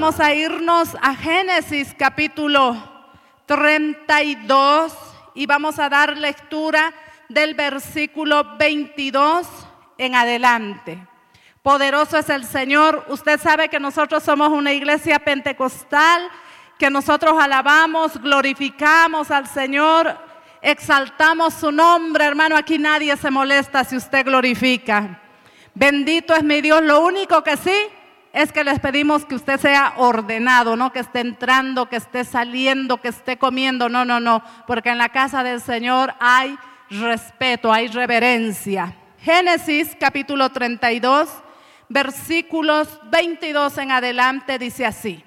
Vamos a irnos a Génesis capítulo 32 y vamos a dar lectura del versículo 22 en adelante. Poderoso es el Señor. Usted sabe que nosotros somos una iglesia pentecostal, que nosotros alabamos, glorificamos al Señor, exaltamos su nombre. Hermano, aquí nadie se molesta si usted glorifica. Bendito es mi Dios. Lo único que sí es que les pedimos que usted sea ordenado, no que esté entrando, que esté saliendo, que esté comiendo. No, no, no. Porque en la casa del Señor hay respeto, hay reverencia. Génesis capítulo 32 versículos 22 en adelante dice así.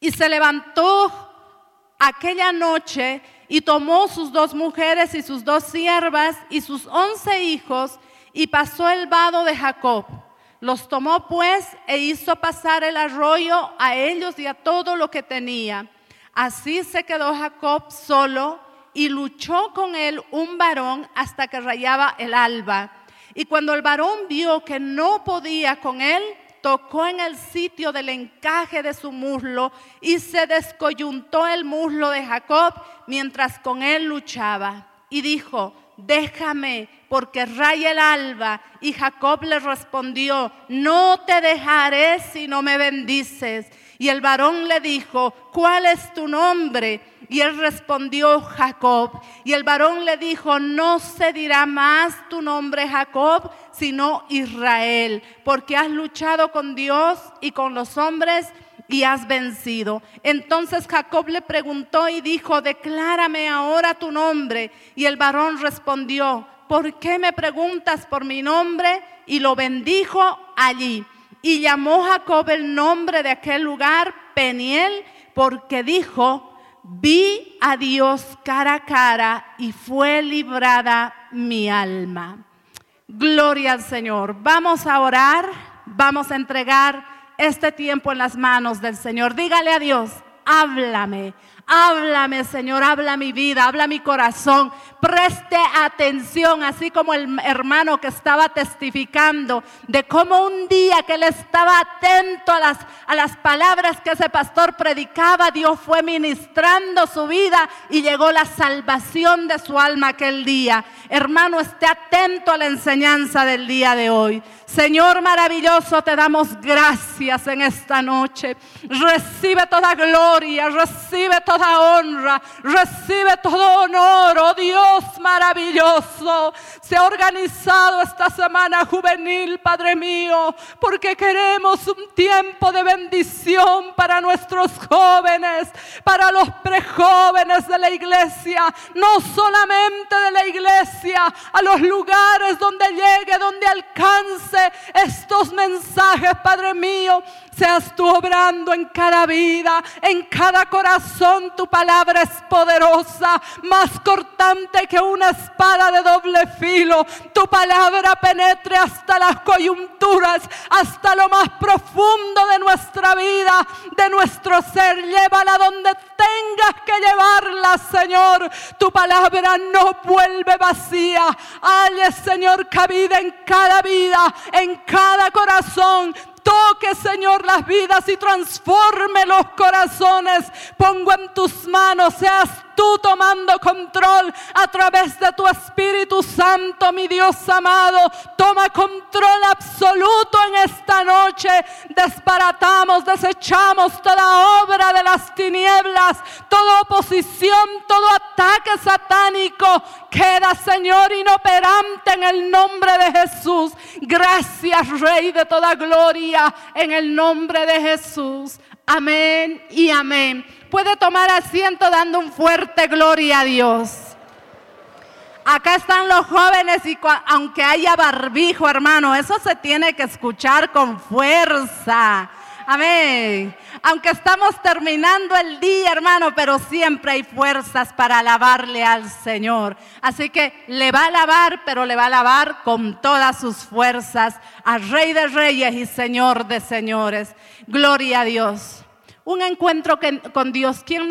Y se levantó aquella noche y tomó sus dos mujeres y sus dos siervas y sus once hijos y pasó el vado de Jacob. Los tomó pues e hizo pasar el arroyo a ellos y a todo lo que tenía. Así se quedó Jacob solo y luchó con él un varón hasta que rayaba el alba. Y cuando el varón vio que no podía con él, tocó en el sitio del encaje de su muslo y se descoyuntó el muslo de Jacob mientras con él luchaba. Y dijo, déjame porque raya el alba. Y Jacob le respondió, no te dejaré si no me bendices. Y el varón le dijo, ¿cuál es tu nombre? Y él respondió Jacob. Y el varón le dijo, no se dirá más tu nombre Jacob, sino Israel, porque has luchado con Dios y con los hombres y has vencido. Entonces Jacob le preguntó y dijo, declárame ahora tu nombre. Y el varón respondió, ¿por qué me preguntas por mi nombre? Y lo bendijo allí. Y llamó Jacob el nombre de aquel lugar Peniel, porque dijo, vi a Dios cara a cara y fue librada mi alma. Gloria al Señor. Vamos a orar, vamos a entregar este tiempo en las manos del Señor. Dígale a Dios, háblame, Háblame, Señor, habla mi vida, habla mi corazón. Preste atención, así como el hermano que estaba testificando de cómo un día que él estaba atento a las, a las palabras que ese pastor predicaba, Dios fue ministrando su vida y llegó la salvación de su alma aquel día. Hermano, esté atento a la enseñanza del día de hoy. Señor maravilloso, te damos gracias en esta noche. Recibe toda gloria, recibe toda honra, recibe todo honor, oh Dios maravilloso. Se ha organizado esta semana juvenil, Padre mío, porque queremos un tiempo de bendición para nuestros jóvenes, para los prejóvenes de la iglesia, no solamente de la iglesia, a los lugares donde llegue, donde alcance estos mensajes, Padre mío. Seas tú obrando en cada vida, en cada corazón. Tu palabra es poderosa, más cortante que una espada de doble filo. Tu palabra penetre hasta las coyunturas, hasta lo más profundo de nuestra vida, de nuestro ser. Llévala donde tengas que llevarla, Señor. Tu palabra no vuelve vacía. Halle, Señor, cabida en cada vida, en cada corazón. Toque, Señor, las vidas y transforme los corazones. Pongo en tus manos, seas tú tomando control a través de tu Espíritu Santo, mi Dios amado. Toma control absoluto en esta noche. Desbaratamos, desechamos toda obra de las tinieblas, toda oposición, todo ataque satánico. Queda, Señor, inoperante en el nombre de Jesús. Gracias, Rey de toda gloria, en el nombre de Jesús. Amén y amén. Puede tomar asiento dando un fuerte gloria a Dios. Acá están los jóvenes y aunque haya barbijo, hermano, eso se tiene que escuchar con fuerza. Amén. Aunque estamos terminando el día, hermano, pero siempre hay fuerzas para alabarle al Señor. Así que le va a alabar, pero le va a alabar con todas sus fuerzas al Rey de Reyes y Señor de Señores. Gloria a Dios. Un encuentro con Dios. ¿Quién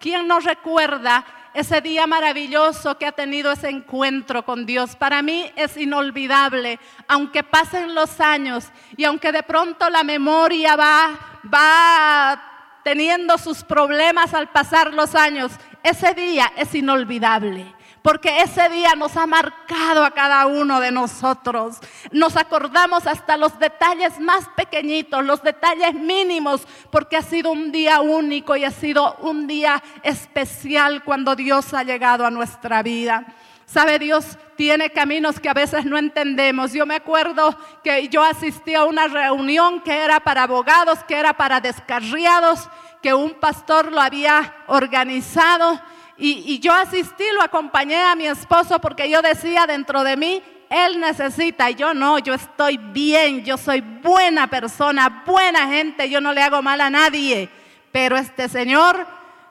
quién nos recuerda ese día maravilloso que ha tenido ese encuentro con Dios. Para mí es inolvidable, aunque pasen los años y aunque de pronto la memoria va, va teniendo sus problemas al pasar los años, ese día es inolvidable porque ese día nos ha marcado a cada uno de nosotros. Nos acordamos hasta los detalles más pequeñitos, los detalles mínimos, porque ha sido un día único y ha sido un día especial cuando Dios ha llegado a nuestra vida. Sabe, Dios tiene caminos que a veces no entendemos. Yo me acuerdo que yo asistí a una reunión que era para abogados, que era para descarriados, que un pastor lo había organizado y, yo asistí, lo acompañé a mi esposo porque yo decía dentro de mí, él necesita, y yo no, yo estoy bien, yo soy buena persona, buena gente, yo no le hago mal a nadie. Pero este señor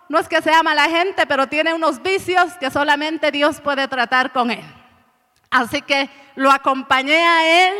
no es que sea mala gente, pero tiene unos vicios que solamente Dios puede tratar con él. Así que lo acompañé a él,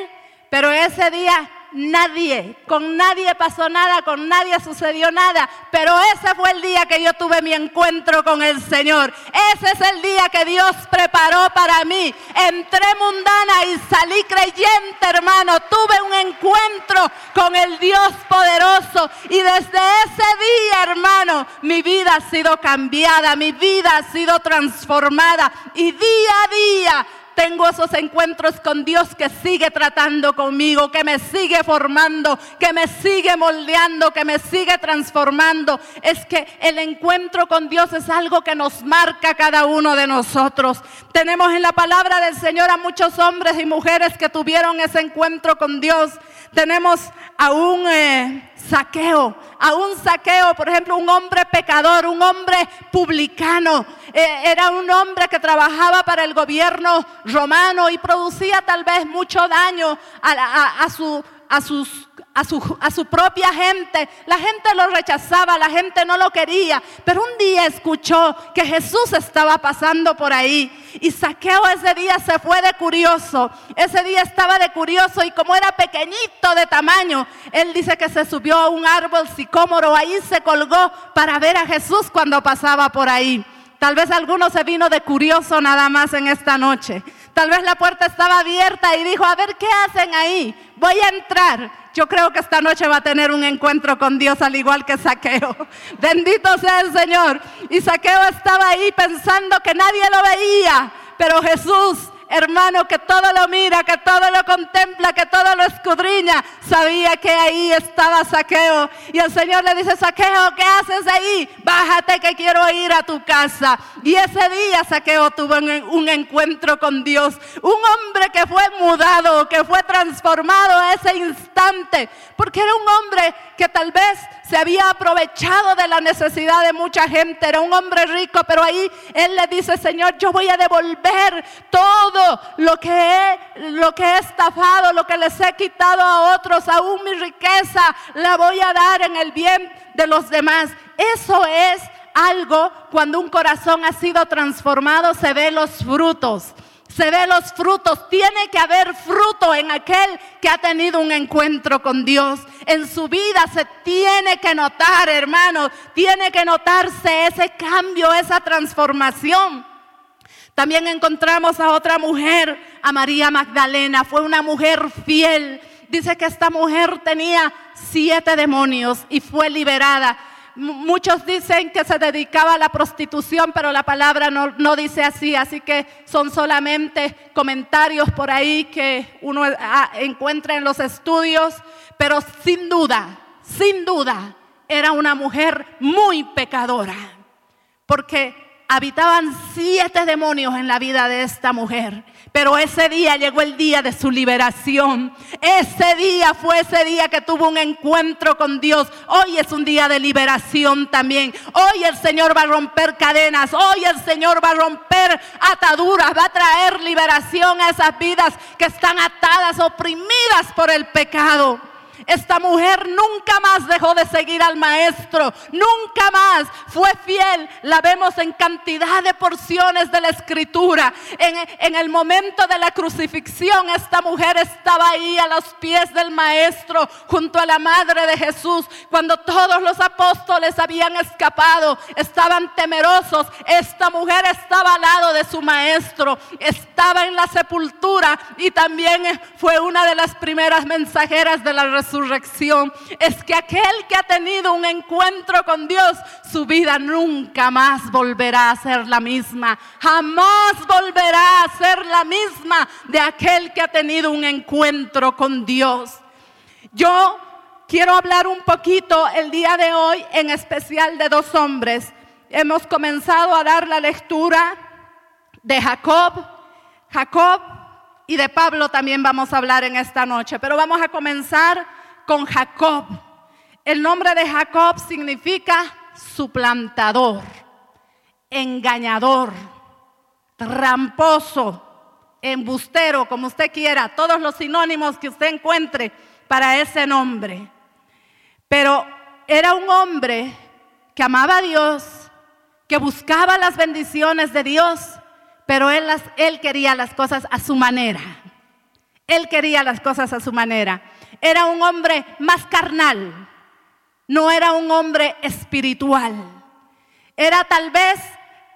pero ese día nadie, con nadie pasó nada, con nadie sucedió nada, pero ese fue el día que yo tuve mi encuentro con el Señor. Ese es el día que Dios preparó para mí. Entré mundana y salí creyente, hermano. Tuve un encuentro con el Dios poderoso y desde ese día, hermano, mi vida ha sido cambiada, mi vida ha sido transformada y día a día tengo esos encuentros con Dios que sigue tratando conmigo, que me sigue formando, que me sigue moldeando, que me sigue transformando. Es que el encuentro con Dios es algo que nos marca cada uno de nosotros. Tenemos en la palabra del Señor a muchos hombres y mujeres que tuvieron ese encuentro con Dios. Tenemos a un eh, saqueo, a un saqueo, por ejemplo, un hombre pecador, un hombre publicano. Eh, era un hombre que trabajaba para el gobierno romano y producía tal vez mucho daño a, su, a sus a su, a su, propia gente. La gente lo rechazaba, la gente no lo quería. Pero un día escuchó que Jesús estaba pasando por ahí. Y Saqueo ese día se fue de curioso. Ese día estaba de curioso y como era pequeñito de tamaño, él dice que se subió a un árbol sicómoro, ahí se colgó para ver a Jesús cuando pasaba por ahí. Tal vez alguno se vino de curioso nada más en esta noche. Tal vez la puerta estaba abierta y dijo, a ver qué hacen ahí. Voy a entrar. Yo creo que esta noche va a tener un encuentro con Dios al igual que Saqueo. Bendito sea el Señor. Y Saqueo estaba ahí pensando que nadie lo veía, pero Jesús hermano, que todo lo mira, que todo lo contempla, que todo lo escudriña, sabía que ahí estaba Saqueo. Y el Señor le dice, Saqueo, ¿qué haces ahí? Bájate que quiero ir a tu casa. Y ese día Saqueo tuvo un encuentro con Dios. Un hombre que fue mudado, que fue transformado a ese instante, porque era un hombre que tal vez se había aprovechado de la necesidad de mucha gente, era un hombre rico, pero ahí él le dice, Señor, yo voy a devolver todo lo que he, lo que he estafado, lo que les he quitado a otros, aún mi riqueza la voy a dar en el bien de los demás. Eso es algo cuando un corazón ha sido transformado, se ve los frutos se ve los frutos. Tiene que haber fruto en aquel que ha tenido un encuentro con Dios. En su vida se tiene que notar, hermano, tiene que notarse ese cambio, esa transformación. También encontramos a otra mujer, a María Magdalena. Fue una mujer fiel. Dice que esta mujer tenía siete demonios y fue liberada. Muchos dicen que se dedicaba a la prostitución, pero la palabra no, dice así, así que son solamente comentarios por ahí que uno ah, encuentra en los estudios, pero sin duda, sin duda, era una mujer muy pecadora, porque habitaban siete demonios en la vida de esta mujer. Pero ese día llegó el día de su liberación. Ese día fue ese día que tuvo un encuentro con Dios. Hoy es un día de liberación también. Hoy el Señor va a romper cadenas. Hoy el Señor va a romper ataduras. Va a traer liberación a esas vidas que están atadas, oprimidas por el pecado. Esta mujer nunca más dejó de seguir al maestro, nunca más fue fiel. La vemos en cantidad de porciones de la escritura. En, el momento de la crucifixión, esta mujer estaba ahí a los pies del maestro, junto a la madre de Jesús. Cuando todos los apóstoles habían escapado, estaban temerosos. Esta mujer estaba al lado de su maestro, estaba en la sepultura y también fue una de las primeras mensajeras de la resurrección resurrección es que aquel que ha tenido un encuentro con Dios, su vida nunca más volverá a ser la misma. Jamás volverá a ser la misma de aquel que ha tenido un encuentro con Dios. Yo quiero hablar un poquito el día de hoy en especial de dos hombres. Hemos comenzado a dar la lectura de Jacob. Jacob y de Pablo también vamos a hablar en esta noche, pero vamos a comenzar con Jacob. El nombre de Jacob significa suplantador, engañador, tramposo, embustero, como usted quiera, todos los sinónimos que usted encuentre para ese nombre. Pero era un hombre que amaba a Dios, que buscaba las bendiciones de Dios, pero él, las, quería las cosas a su manera. Él quería las cosas a su manera era un hombre más carnal, no era un hombre espiritual. Era tal vez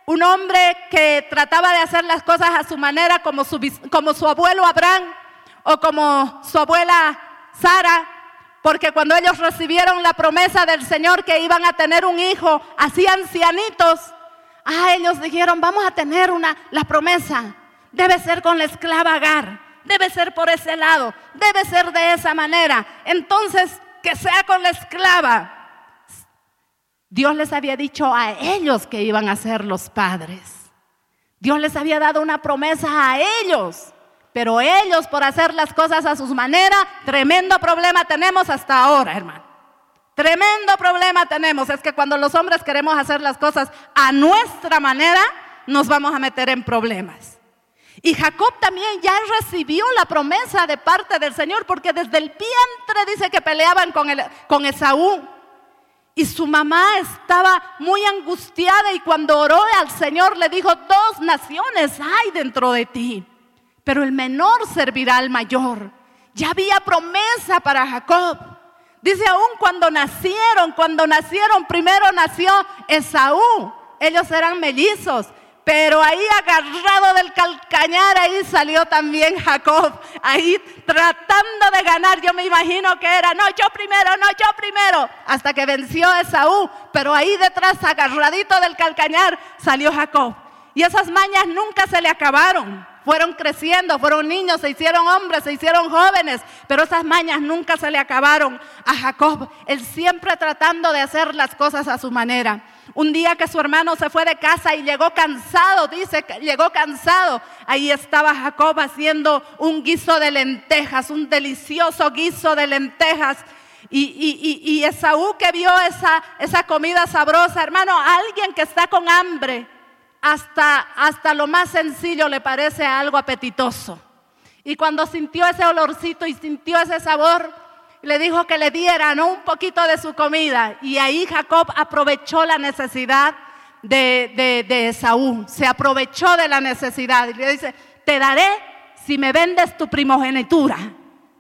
un hombre que trataba de hacer las cosas a su manera como su, abuelo Abraham o como su abuela Sara, porque cuando ellos recibieron la promesa del Señor que iban a tener un hijo así ancianitos, ah, ellos dijeron, vamos a tener una, la promesa, debe ser con la esclava Agar debe ser por ese lado, debe ser de esa manera. Entonces, que sea con la esclava. Dios les había dicho a ellos que iban a ser los padres. Dios les había dado una promesa a ellos. Pero ellos por hacer las cosas a sus maneras, tremendo problema tenemos hasta ahora, hermano. Tremendo problema tenemos. Es que cuando los hombres queremos hacer las cosas a nuestra manera, nos vamos a meter en problemas. Y Jacob también ya recibió la promesa de parte del Señor, porque desde el vientre dice que peleaban con, el, con Esaú. Y su mamá estaba muy angustiada y cuando oró al Señor le dijo, dos naciones hay dentro de ti, pero el menor servirá al mayor. Ya había promesa para Jacob. Dice aún cuando nacieron, cuando nacieron, primero nació Esaú. Ellos eran mellizos. Pero ahí agarrado del calcañar, ahí salió también Jacob, ahí tratando de ganar. Yo me imagino que era, no, yo primero, no, yo primero, hasta que venció a Esaú. Pero ahí detrás, agarradito del calcañar, salió Jacob. Y esas mañas nunca se le acabaron. Fueron creciendo, fueron niños, se hicieron hombres, se hicieron jóvenes, pero esas mañas nunca se le acabaron a Jacob. Él siempre tratando de hacer las cosas a su manera. Un día que su hermano se fue de casa y llegó cansado, dice llegó cansado. Ahí estaba Jacob haciendo un guiso de lentejas, un delicioso guiso de lentejas. Y, Esaú que vio esa, esa comida sabrosa, hermano, alguien que está con hambre, hasta, hasta lo más sencillo le parece algo apetitoso. Y cuando sintió ese olorcito y sintió ese sabor, le dijo que le dieran un poquito de su comida. Y ahí Jacob aprovechó la necesidad de, de, Esaú. Se aprovechó de la necesidad. Y le dice, te daré si me vendes tu primogenitura.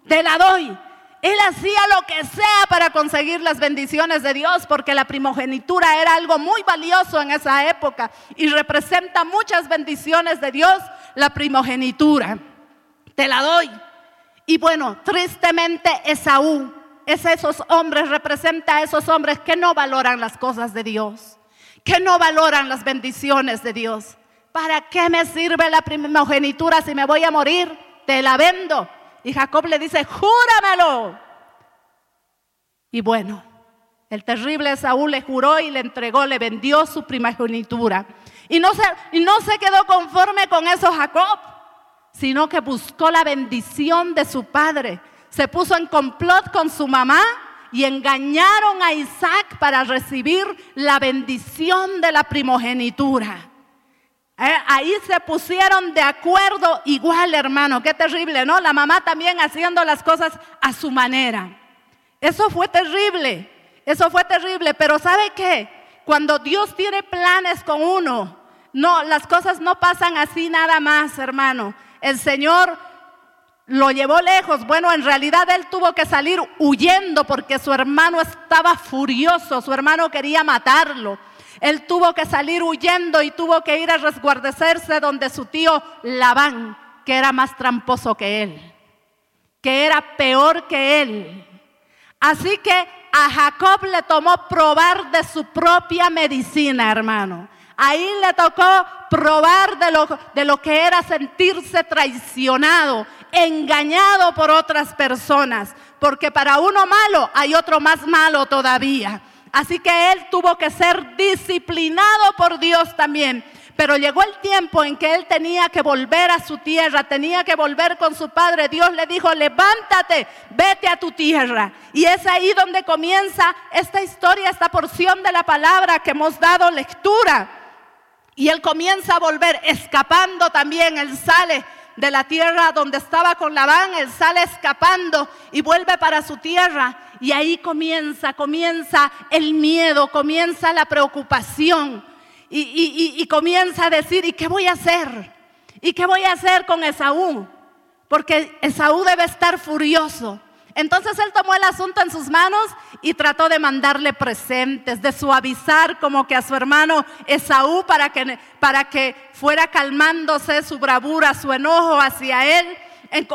Te la doy. Él hacía lo que sea para conseguir las bendiciones de Dios, porque la primogenitura era algo muy valioso en esa época y representa muchas bendiciones de Dios, la primogenitura. Te la doy. Y bueno, tristemente Esaú es esos hombres, representa a esos hombres que no valoran las cosas de Dios, que no valoran las bendiciones de Dios. ¿Para qué me sirve la primogenitura si me voy a morir? Te la vendo. Y Jacob le dice, júramelo. Y bueno, el terrible Esaú le juró y le entregó, le vendió su primogenitura. Y no, se, y no se quedó conforme con eso Jacob, sino que buscó la bendición de su padre. Se puso en complot con su mamá y engañaron a Isaac para recibir la bendición de la primogenitura. Eh, ahí se pusieron de acuerdo igual, hermano. Qué terrible, ¿no? La mamá también haciendo las cosas a su manera. Eso fue terrible. Eso fue terrible. Pero ¿sabe qué? Cuando Dios tiene planes con uno, no, las cosas no pasan así nada más, hermano. El Señor lo llevó lejos. Bueno, en realidad él tuvo que salir huyendo porque su hermano estaba furioso, su hermano quería matarlo. Él tuvo que salir huyendo y tuvo que ir a resguardecerse donde su tío Labán, que era más tramposo que él, que era peor que él. Así que a Jacob le tomó probar de su propia medicina, hermano. Ahí le tocó probar de lo, de lo que era sentirse traicionado, engañado por otras personas, porque para uno malo hay otro más malo todavía. Así que él tuvo que ser disciplinado por Dios también. Pero llegó el tiempo en que él tenía que volver a su tierra, tenía que volver con su padre. Dios le dijo, levántate, vete a tu tierra. Y es ahí donde comienza esta historia, esta porción de la palabra que hemos dado lectura. Y él comienza a volver, escapando también, él sale de la tierra donde estaba con Labán, él sale escapando y vuelve para su tierra. Y ahí comienza, comienza el miedo, comienza la preocupación. Y, comienza a decir, ¿y qué voy a hacer? ¿Y qué voy a hacer con Esaú? Porque Esaú debe estar furioso. Entonces él tomó el asunto en sus manos y trató de mandarle presentes, de suavizar como que a su hermano Esaú para que, para que fuera calmándose su bravura, su enojo hacia él.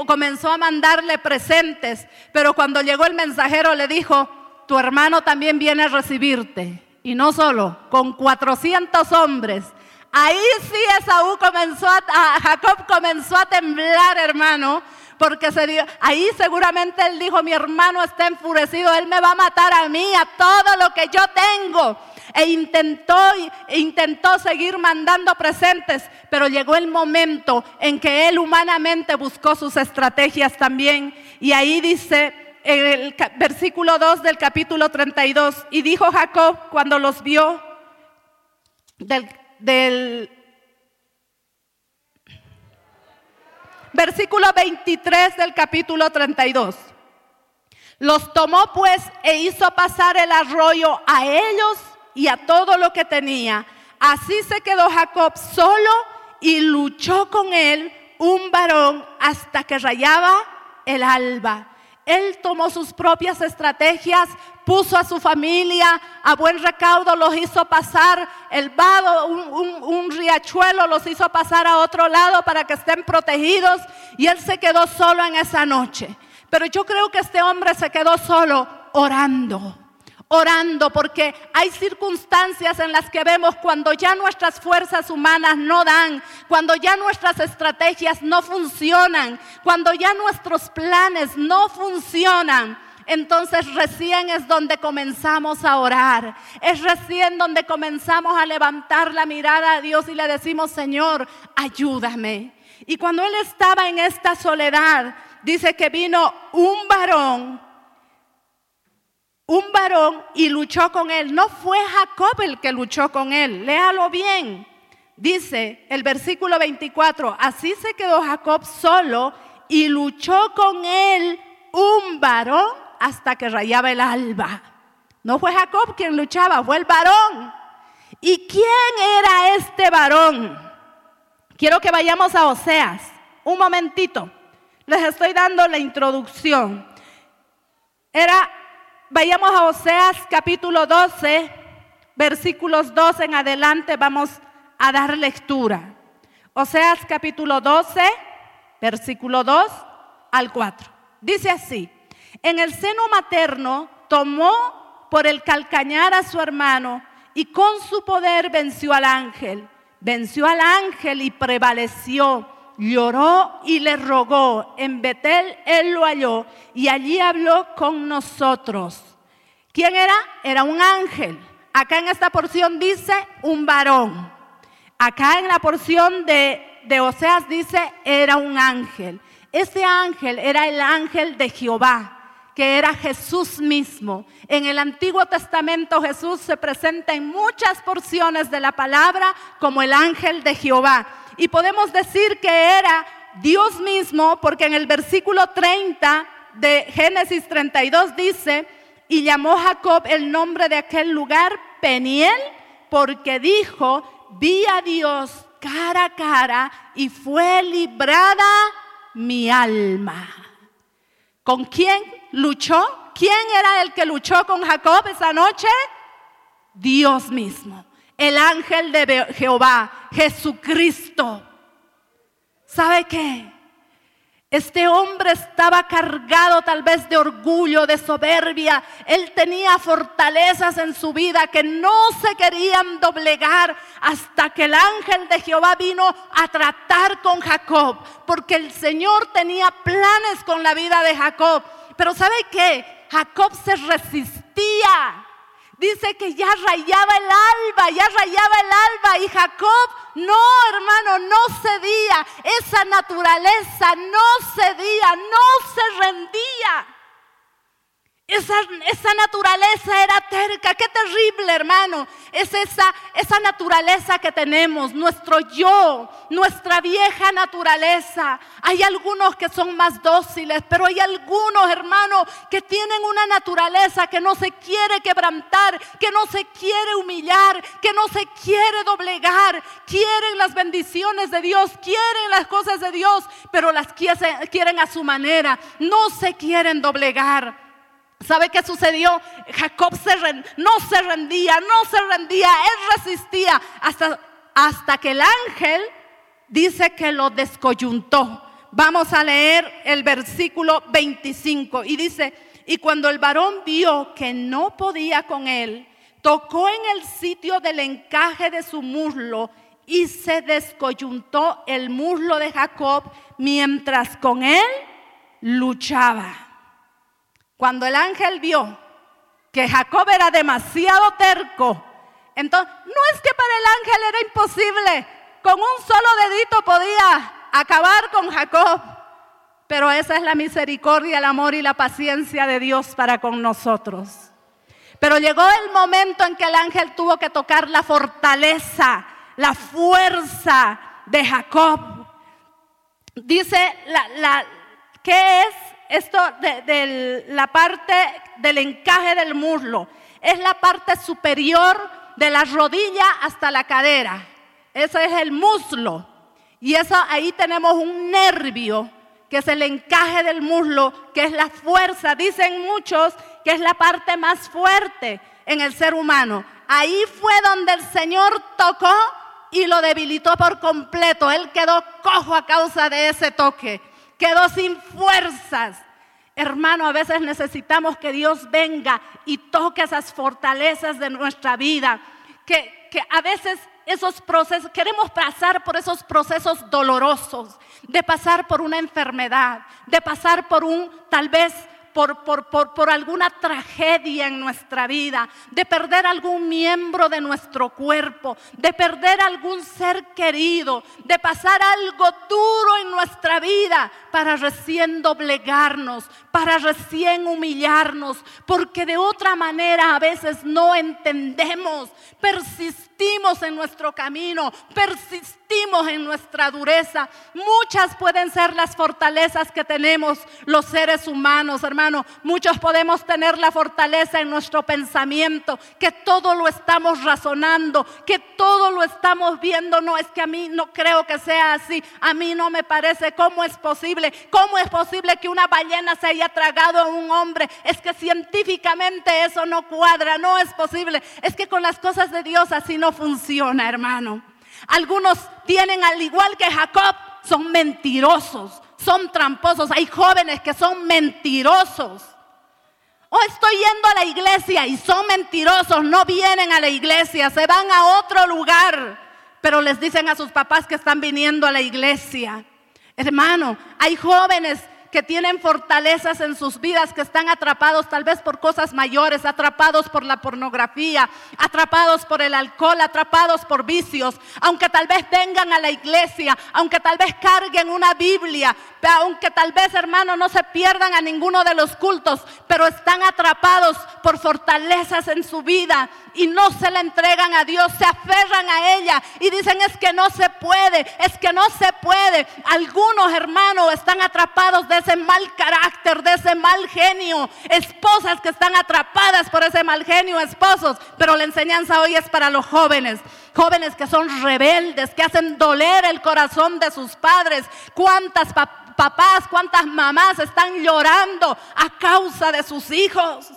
Comenzó a mandarle presentes, pero cuando llegó el mensajero le dijo, tu hermano también viene a recibirte. Y no solo, con 400 hombres. Ahí sí Esaú comenzó a, Jacob comenzó a temblar, hermano, porque se ahí seguramente él dijo, mi hermano está enfurecido, él me va a matar a mí, a todo lo que yo tengo. E intentó, e intentó seguir mandando presentes, pero llegó el momento en que él humanamente buscó sus estrategias también. Y ahí dice el versículo 2 del capítulo 32, y dijo Jacob cuando los vio del, del versículo 23 del capítulo 32. Los tomó pues e hizo pasar el arroyo a ellos y a todo lo que tenía. Así se quedó Jacob solo y luchó con él un varón hasta que rayaba el alba. Él tomó sus propias estrategias, puso a su familia a buen recaudo, los hizo pasar el vado, un, riachuelo, los hizo pasar a otro lado para que estén protegidos y él se quedó solo en esa noche. Pero yo creo que este hombre se quedó solo orando orando porque hay circunstancias en las que vemos cuando ya nuestras fuerzas humanas no dan, cuando ya nuestras estrategias no funcionan, cuando ya nuestros planes no funcionan. Entonces recién es donde comenzamos a orar. Es recién donde comenzamos a levantar la mirada a Dios y le decimos, Señor, ayúdame. Y cuando él estaba en esta soledad, dice que vino un varón un varón y luchó con él. No fue Jacob el que luchó con él. Léalo bien. Dice el versículo 24, así se quedó Jacob solo y luchó con él un varón hasta que rayaba el alba. No fue Jacob quien luchaba, fue el varón. ¿Y quién era este varón? Quiero que vayamos a Oseas. Un momentito. Les estoy dando la introducción. Era Vayamos a Oseas capítulo 12, versículos 2 en adelante, vamos a dar lectura. Oseas capítulo 12, versículo 2 al 4. Dice así, en el seno materno tomó por el calcañar a su hermano y con su poder venció al ángel. Venció al ángel y prevaleció lloró y le rogó. En Betel él lo halló y allí habló con nosotros. ¿Quién era? Era un ángel. Acá en esta porción dice un varón. acá en la porción de, de Oseas dice, era un ángel. Ese ángel era el ángel de Jehová que era Jesús mismo. En el Antiguo Testamento Jesús se presenta en muchas porciones de la palabra como el ángel de Jehová. Y podemos decir que era Dios mismo porque en el versículo 30 de Génesis 32 dice, y llamó Jacob el nombre de aquel lugar Peniel porque dijo, vi a Dios cara a cara y fue librada mi alma. ¿Con quién luchó? ¿Quién era el que luchó con Jacob esa noche? Dios mismo, el ángel de Jehová, Jesucristo. ¿Sabe qué? Este hombre estaba cargado tal vez de orgullo, de soberbia. Él tenía fortalezas en su vida que no se querían doblegar hasta que el ángel de Jehová vino a tratar con Jacob. Porque el Señor tenía planes con la vida de Jacob. Pero ¿sabe qué? Jacob se resistía. Dice que ya rayaba el alba, ya rayaba el alba y Jacob, no hermano, no cedía. Esa naturaleza no cedía, no se rendía. Esa, esa, naturaleza era terca, qué terrible hermano. Es esa, esa naturaleza que tenemos, nuestro yo, nuestra vieja naturaleza. Hay algunos que son más dóciles, pero hay algunos hermanos que tienen una naturaleza que no se quiere quebrantar, que no se quiere humillar, que no se quiere doblegar. Quieren las bendiciones de Dios, quieren las cosas de Dios, pero las quieren a su manera. No se quieren doblegar. ¿Sabe qué sucedió? Jacob se no se rendía, no se rendía, él resistía hasta, hasta que el ángel dice que lo descoyuntó. Vamos a leer el versículo 25 y dice, y cuando el varón vio que no podía con él, tocó en el sitio del encaje de su muslo y se descoyuntó el muslo de Jacob mientras con él luchaba. Cuando el ángel vio que Jacob era demasiado terco, entonces no es que para el ángel era imposible, con un solo dedito podía acabar con Jacob, pero esa es la misericordia, el amor y la paciencia de Dios para con nosotros. Pero llegó el momento en que el ángel tuvo que tocar la fortaleza, la fuerza de Jacob. Dice la, la ¿qué es esto de, la parte del encaje del muslo. Es la parte superior de la rodilla hasta la cadera. Ese es el muslo. Y eso ahí tenemos un nervio que es el encaje del muslo, que es la fuerza. Dicen muchos que es la parte más fuerte en el ser humano. Ahí fue donde el Señor tocó y lo debilitó por completo. Él quedó cojo a causa de ese toque quedó sin fuerzas. Hermano, a veces necesitamos que Dios venga y toque esas fortalezas de nuestra vida. Que, que a veces esos procesos, queremos pasar por esos procesos dolorosos, de pasar por una enfermedad, de pasar por un tal vez por, por, por, por, alguna tragedia en nuestra vida, de perder algún miembro de nuestro cuerpo, de perder algún ser querido, de pasar algo duro en nuestra vida para recién doblegarnos, para recién humillarnos, porque de otra manera a veces no entendemos, persistimos en nuestro camino, persistimos en nuestra dureza. Muchas pueden ser las fortalezas que tenemos los seres humanos, hermano. Muchos podemos tener la fortaleza en nuestro pensamiento, que todo lo estamos razonando, que todo lo estamos viendo. No es que a mí no creo que sea así, a mí no me parece cómo es posible, cómo es posible que una ballena se haya tragado a un hombre. Es que científicamente eso no cuadra, no es posible. Es que con las cosas de Dios así no funciona, hermano. Algunos tienen, al igual que Jacob, son mentirosos, son tramposos. Hay jóvenes que son mentirosos. O estoy yendo a la iglesia y son mentirosos, no vienen a la iglesia, se van a otro lugar, pero les dicen a sus papás que están viniendo a la iglesia. Hermano, hay jóvenes que tienen fortalezas en sus vidas, que están atrapados tal vez por cosas mayores, atrapados por la pornografía, atrapados por el alcohol, atrapados por vicios, aunque tal vez vengan a la iglesia, aunque tal vez carguen una Biblia, aunque tal vez, hermano, no se pierdan a ninguno de los cultos, pero están atrapados por fortalezas en su vida y no se la entregan a Dios, se aferran a ella y dicen es que no se puede, es que no se puede. Algunos hermanos están atrapados de ese mal carácter, de ese mal genio, esposas que están atrapadas por ese mal genio, esposos, pero la enseñanza hoy es para los jóvenes. Jóvenes que son rebeldes, que hacen doler el corazón de sus padres. ¿Cuántas papás, cuántas mamás están llorando a causa de sus hijos?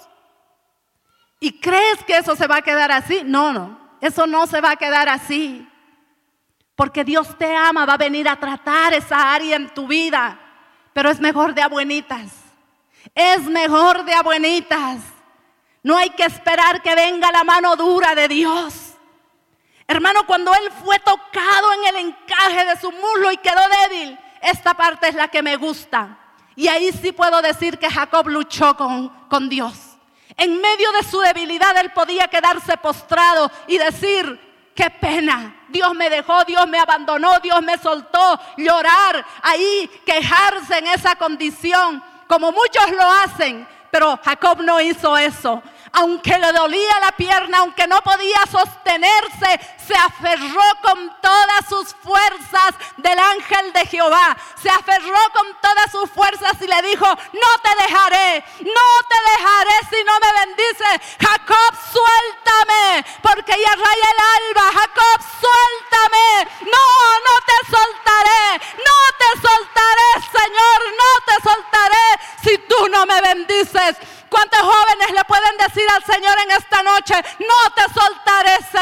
¿Y crees que eso se va a quedar así? No, no, eso no se va a quedar así. Porque Dios te ama, va a venir a tratar esa área en tu vida. Pero es mejor de abuenitas. Es mejor de abuenitas. No hay que esperar que venga la mano dura de Dios. Hermano, cuando él fue tocado en el encaje de su muslo y quedó débil, esta parte es la que me gusta. Y ahí sí puedo decir que Jacob luchó con, con Dios. En medio de su debilidad él podía quedarse postrado y decir, qué pena, Dios me dejó, Dios me abandonó, Dios me soltó, llorar ahí, quejarse en esa condición, como muchos lo hacen, pero Jacob no hizo eso aunque le dolía la pierna, aunque no podía sostenerse, se aferró con todas sus fuerzas del ángel de Jehová. Se aferró con todas sus fuerzas y le dijo, no te dejaré, no te dejaré si no me bendice. Jacob, suéltame, porque ya raya el alba. Jacob, suéltame. No, no te soltaré, no te soltaré, Señor, no te soltaré si tú no me bendices. ¿Cuántos jóvenes le pueden decir al Señor en esta noche, no te soltaré,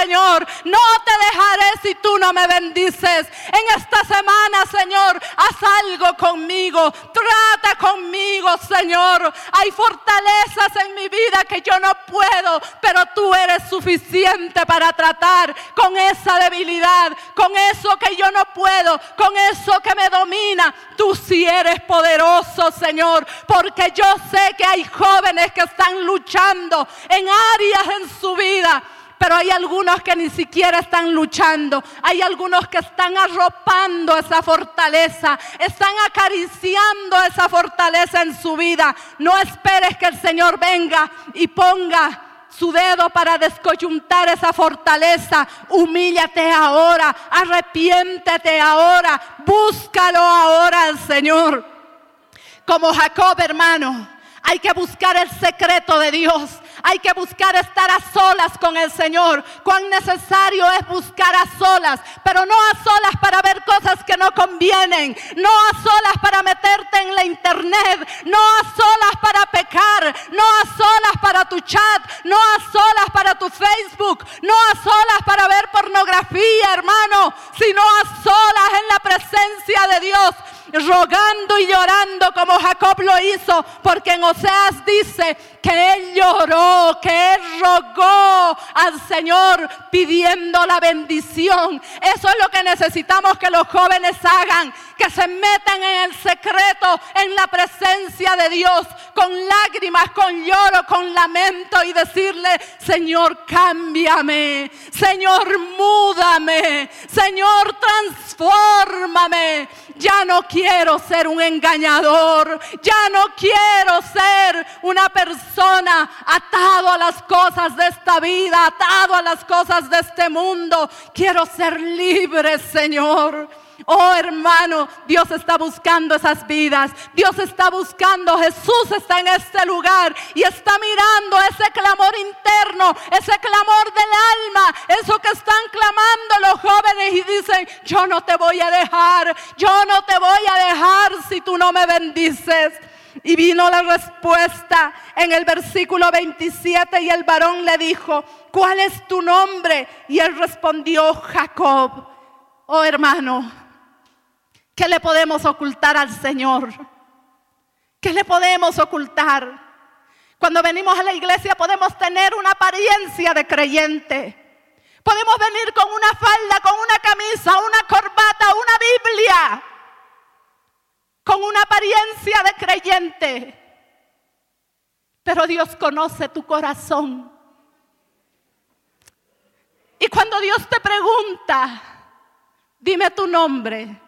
Señor, no te dejaré si tú no me bendices? En esta semana, Señor, haz algo conmigo, trata conmigo, Señor. Hay fortalezas en mi vida que yo no puedo, pero tú eres suficiente para tratar con esa debilidad, con eso que yo no puedo, con eso que me domina. Tú sí eres poderoso, Señor, porque yo sé que hay jóvenes que están luchando en áreas en su vida. Pero hay algunos que ni siquiera están luchando. Hay algunos que están arropando esa fortaleza. Están acariciando esa fortaleza en su vida. No esperes que el Señor venga y ponga su dedo para descoyuntar esa fortaleza. Humíllate ahora, arrepiéntete ahora, búscalo ahora al Señor. Como Jacob, hermano, hay que buscar el secreto de Dios. Hay que buscar estar a solas con el Señor. Cuán necesario es buscar a solas, pero no a solas para ver cosas que no convienen, no a solas para meterte en la internet, no a solas para pecar, no a solas para tu chat, no a solas para tu Facebook, no a solas para ver pornografía, hermano, sino a solas en la presencia de Dios rogando y llorando como Jacob lo hizo, porque en Oseas dice que él lloró, que él rogó al Señor pidiendo la bendición. Eso es lo que necesitamos que los jóvenes hagan, que se metan en el secreto, en la presencia de Dios, con lágrimas, con lloro, con lamento y decirle, Señor, cámbiame, Señor, múdame, Señor, transfórmame. Ya no quiero ser un engañador, ya no quiero ser una persona atado a las cosas de esta vida, atado a las cosas de este mundo. Quiero ser libre, Señor. Oh hermano, Dios está buscando esas vidas. Dios está buscando. Jesús está en este lugar y está mirando ese clamor interno, ese clamor del alma, eso que están clamando los jóvenes y dicen, yo no te voy a dejar, yo no te voy a dejar si tú no me bendices. Y vino la respuesta en el versículo 27 y el varón le dijo, ¿cuál es tu nombre? Y él respondió, Jacob. Oh hermano, ¿Qué le podemos ocultar al Señor? ¿Qué le podemos ocultar? Cuando venimos a la iglesia podemos tener una apariencia de creyente. Podemos venir con una falda, con una camisa, una corbata, una Biblia. con una apariencia de creyente. Pero Dios conoce tu corazón. Y cuando Dios te pregunta, dime tu nombre.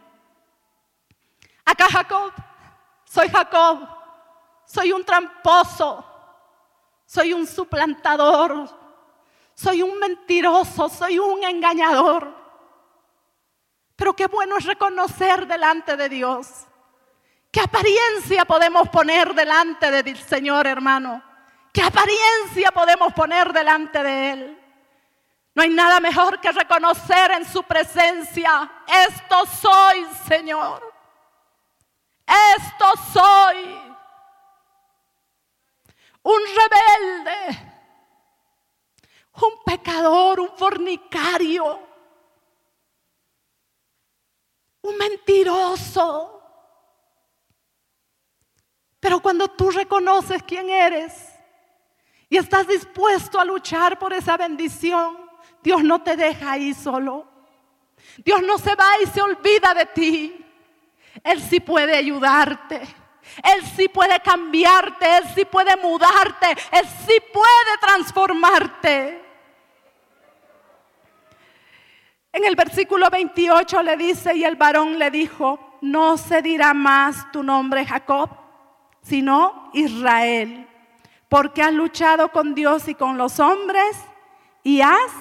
Acá Jacob, soy Jacob, soy un tramposo, soy un suplantador, soy un mentiroso, soy un engañador. Pero qué bueno es reconocer delante de Dios. ¿Qué apariencia podemos poner delante del Señor, hermano? ¿Qué apariencia podemos poner delante de Él? No hay nada mejor que reconocer en su presencia, esto soy, Señor. Esto soy. Un rebelde, un pecador, un fornicario, un mentiroso. Pero cuando tú reconoces quién eres y estás dispuesto a luchar por esa bendición, Dios no te deja ahí solo. Dios no se va y se olvida de ti. Él sí puede ayudarte. Él sí puede cambiarte. Él sí puede mudarte. Él sí puede transformarte. En el versículo 28 le dice, y el varón le dijo, no se dirá más tu nombre Jacob, sino Israel, porque has luchado con Dios y con los hombres y has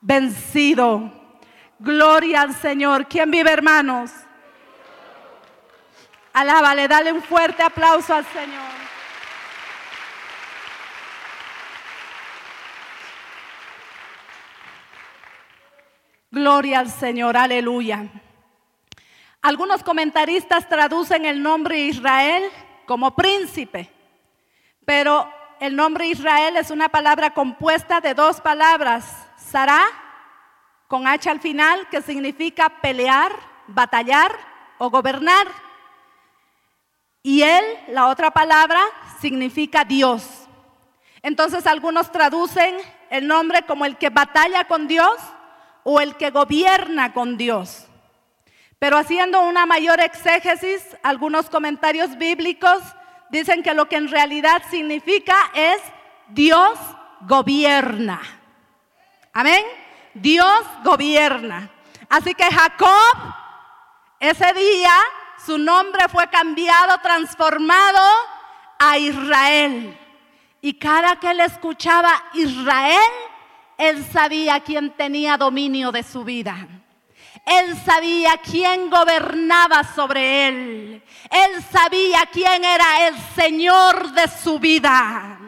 vencido. Gloria al Señor. ¿Quién vive, hermanos? Alábale, dale un fuerte aplauso al Señor. Gloria al Señor, aleluya. Algunos comentaristas traducen el nombre Israel como príncipe, pero el nombre Israel es una palabra compuesta de dos palabras, Sará, con H al final, que significa pelear, batallar o gobernar. Y él, la otra palabra, significa Dios. Entonces algunos traducen el nombre como el que batalla con Dios o el que gobierna con Dios. Pero haciendo una mayor exégesis, algunos comentarios bíblicos dicen que lo que en realidad significa es Dios gobierna. Amén. Dios gobierna. Así que Jacob, ese día, su nombre fue cambiado, transformado a Israel. Y cada que él escuchaba Israel, él sabía quién tenía dominio de su vida. Él sabía quién gobernaba sobre él. Él sabía quién era el Señor de su vida.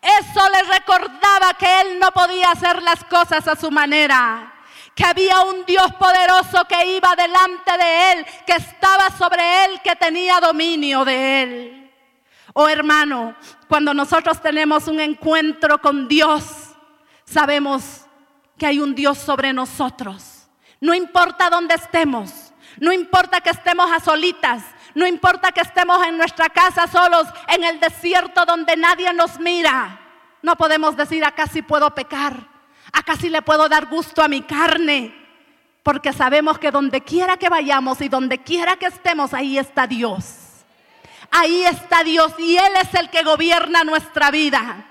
Eso le recordaba que él no podía hacer las cosas a su manera. Que había un Dios poderoso que iba delante de él, que estaba sobre él, que tenía dominio de él. Oh hermano, cuando nosotros tenemos un encuentro con Dios, sabemos que hay un Dios sobre nosotros. No importa dónde estemos, no importa que estemos a solitas, no importa que estemos en nuestra casa solos, en el desierto donde nadie nos mira. No podemos decir, acá sí puedo pecar, acá sí le puedo dar gusto a mi carne. Porque sabemos que donde quiera que vayamos y donde quiera que estemos, ahí está Dios. Ahí está Dios y Él es el que gobierna nuestra vida.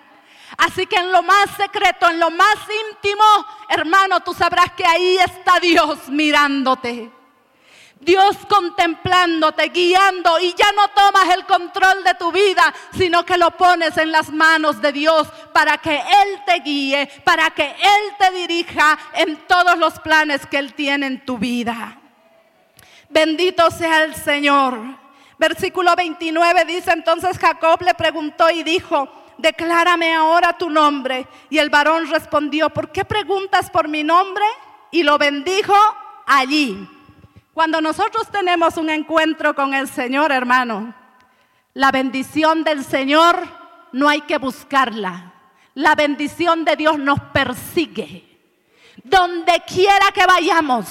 Así que en lo más secreto, en lo más íntimo, hermano, tú sabrás que ahí está Dios mirándote. Dios contemplándote, guiando y ya no tomas el control de tu vida, sino que lo pones en las manos de Dios para que Él te guíe, para que Él te dirija en todos los planes que Él tiene en tu vida. Bendito sea el Señor. Versículo 29 dice entonces Jacob le preguntó y dijo, declárame ahora tu nombre. Y el varón respondió, ¿por qué preguntas por mi nombre? Y lo bendijo allí. Cuando nosotros tenemos un encuentro con el Señor, hermano, la bendición del Señor no hay que buscarla. La bendición de Dios nos persigue. Donde quiera que vayamos,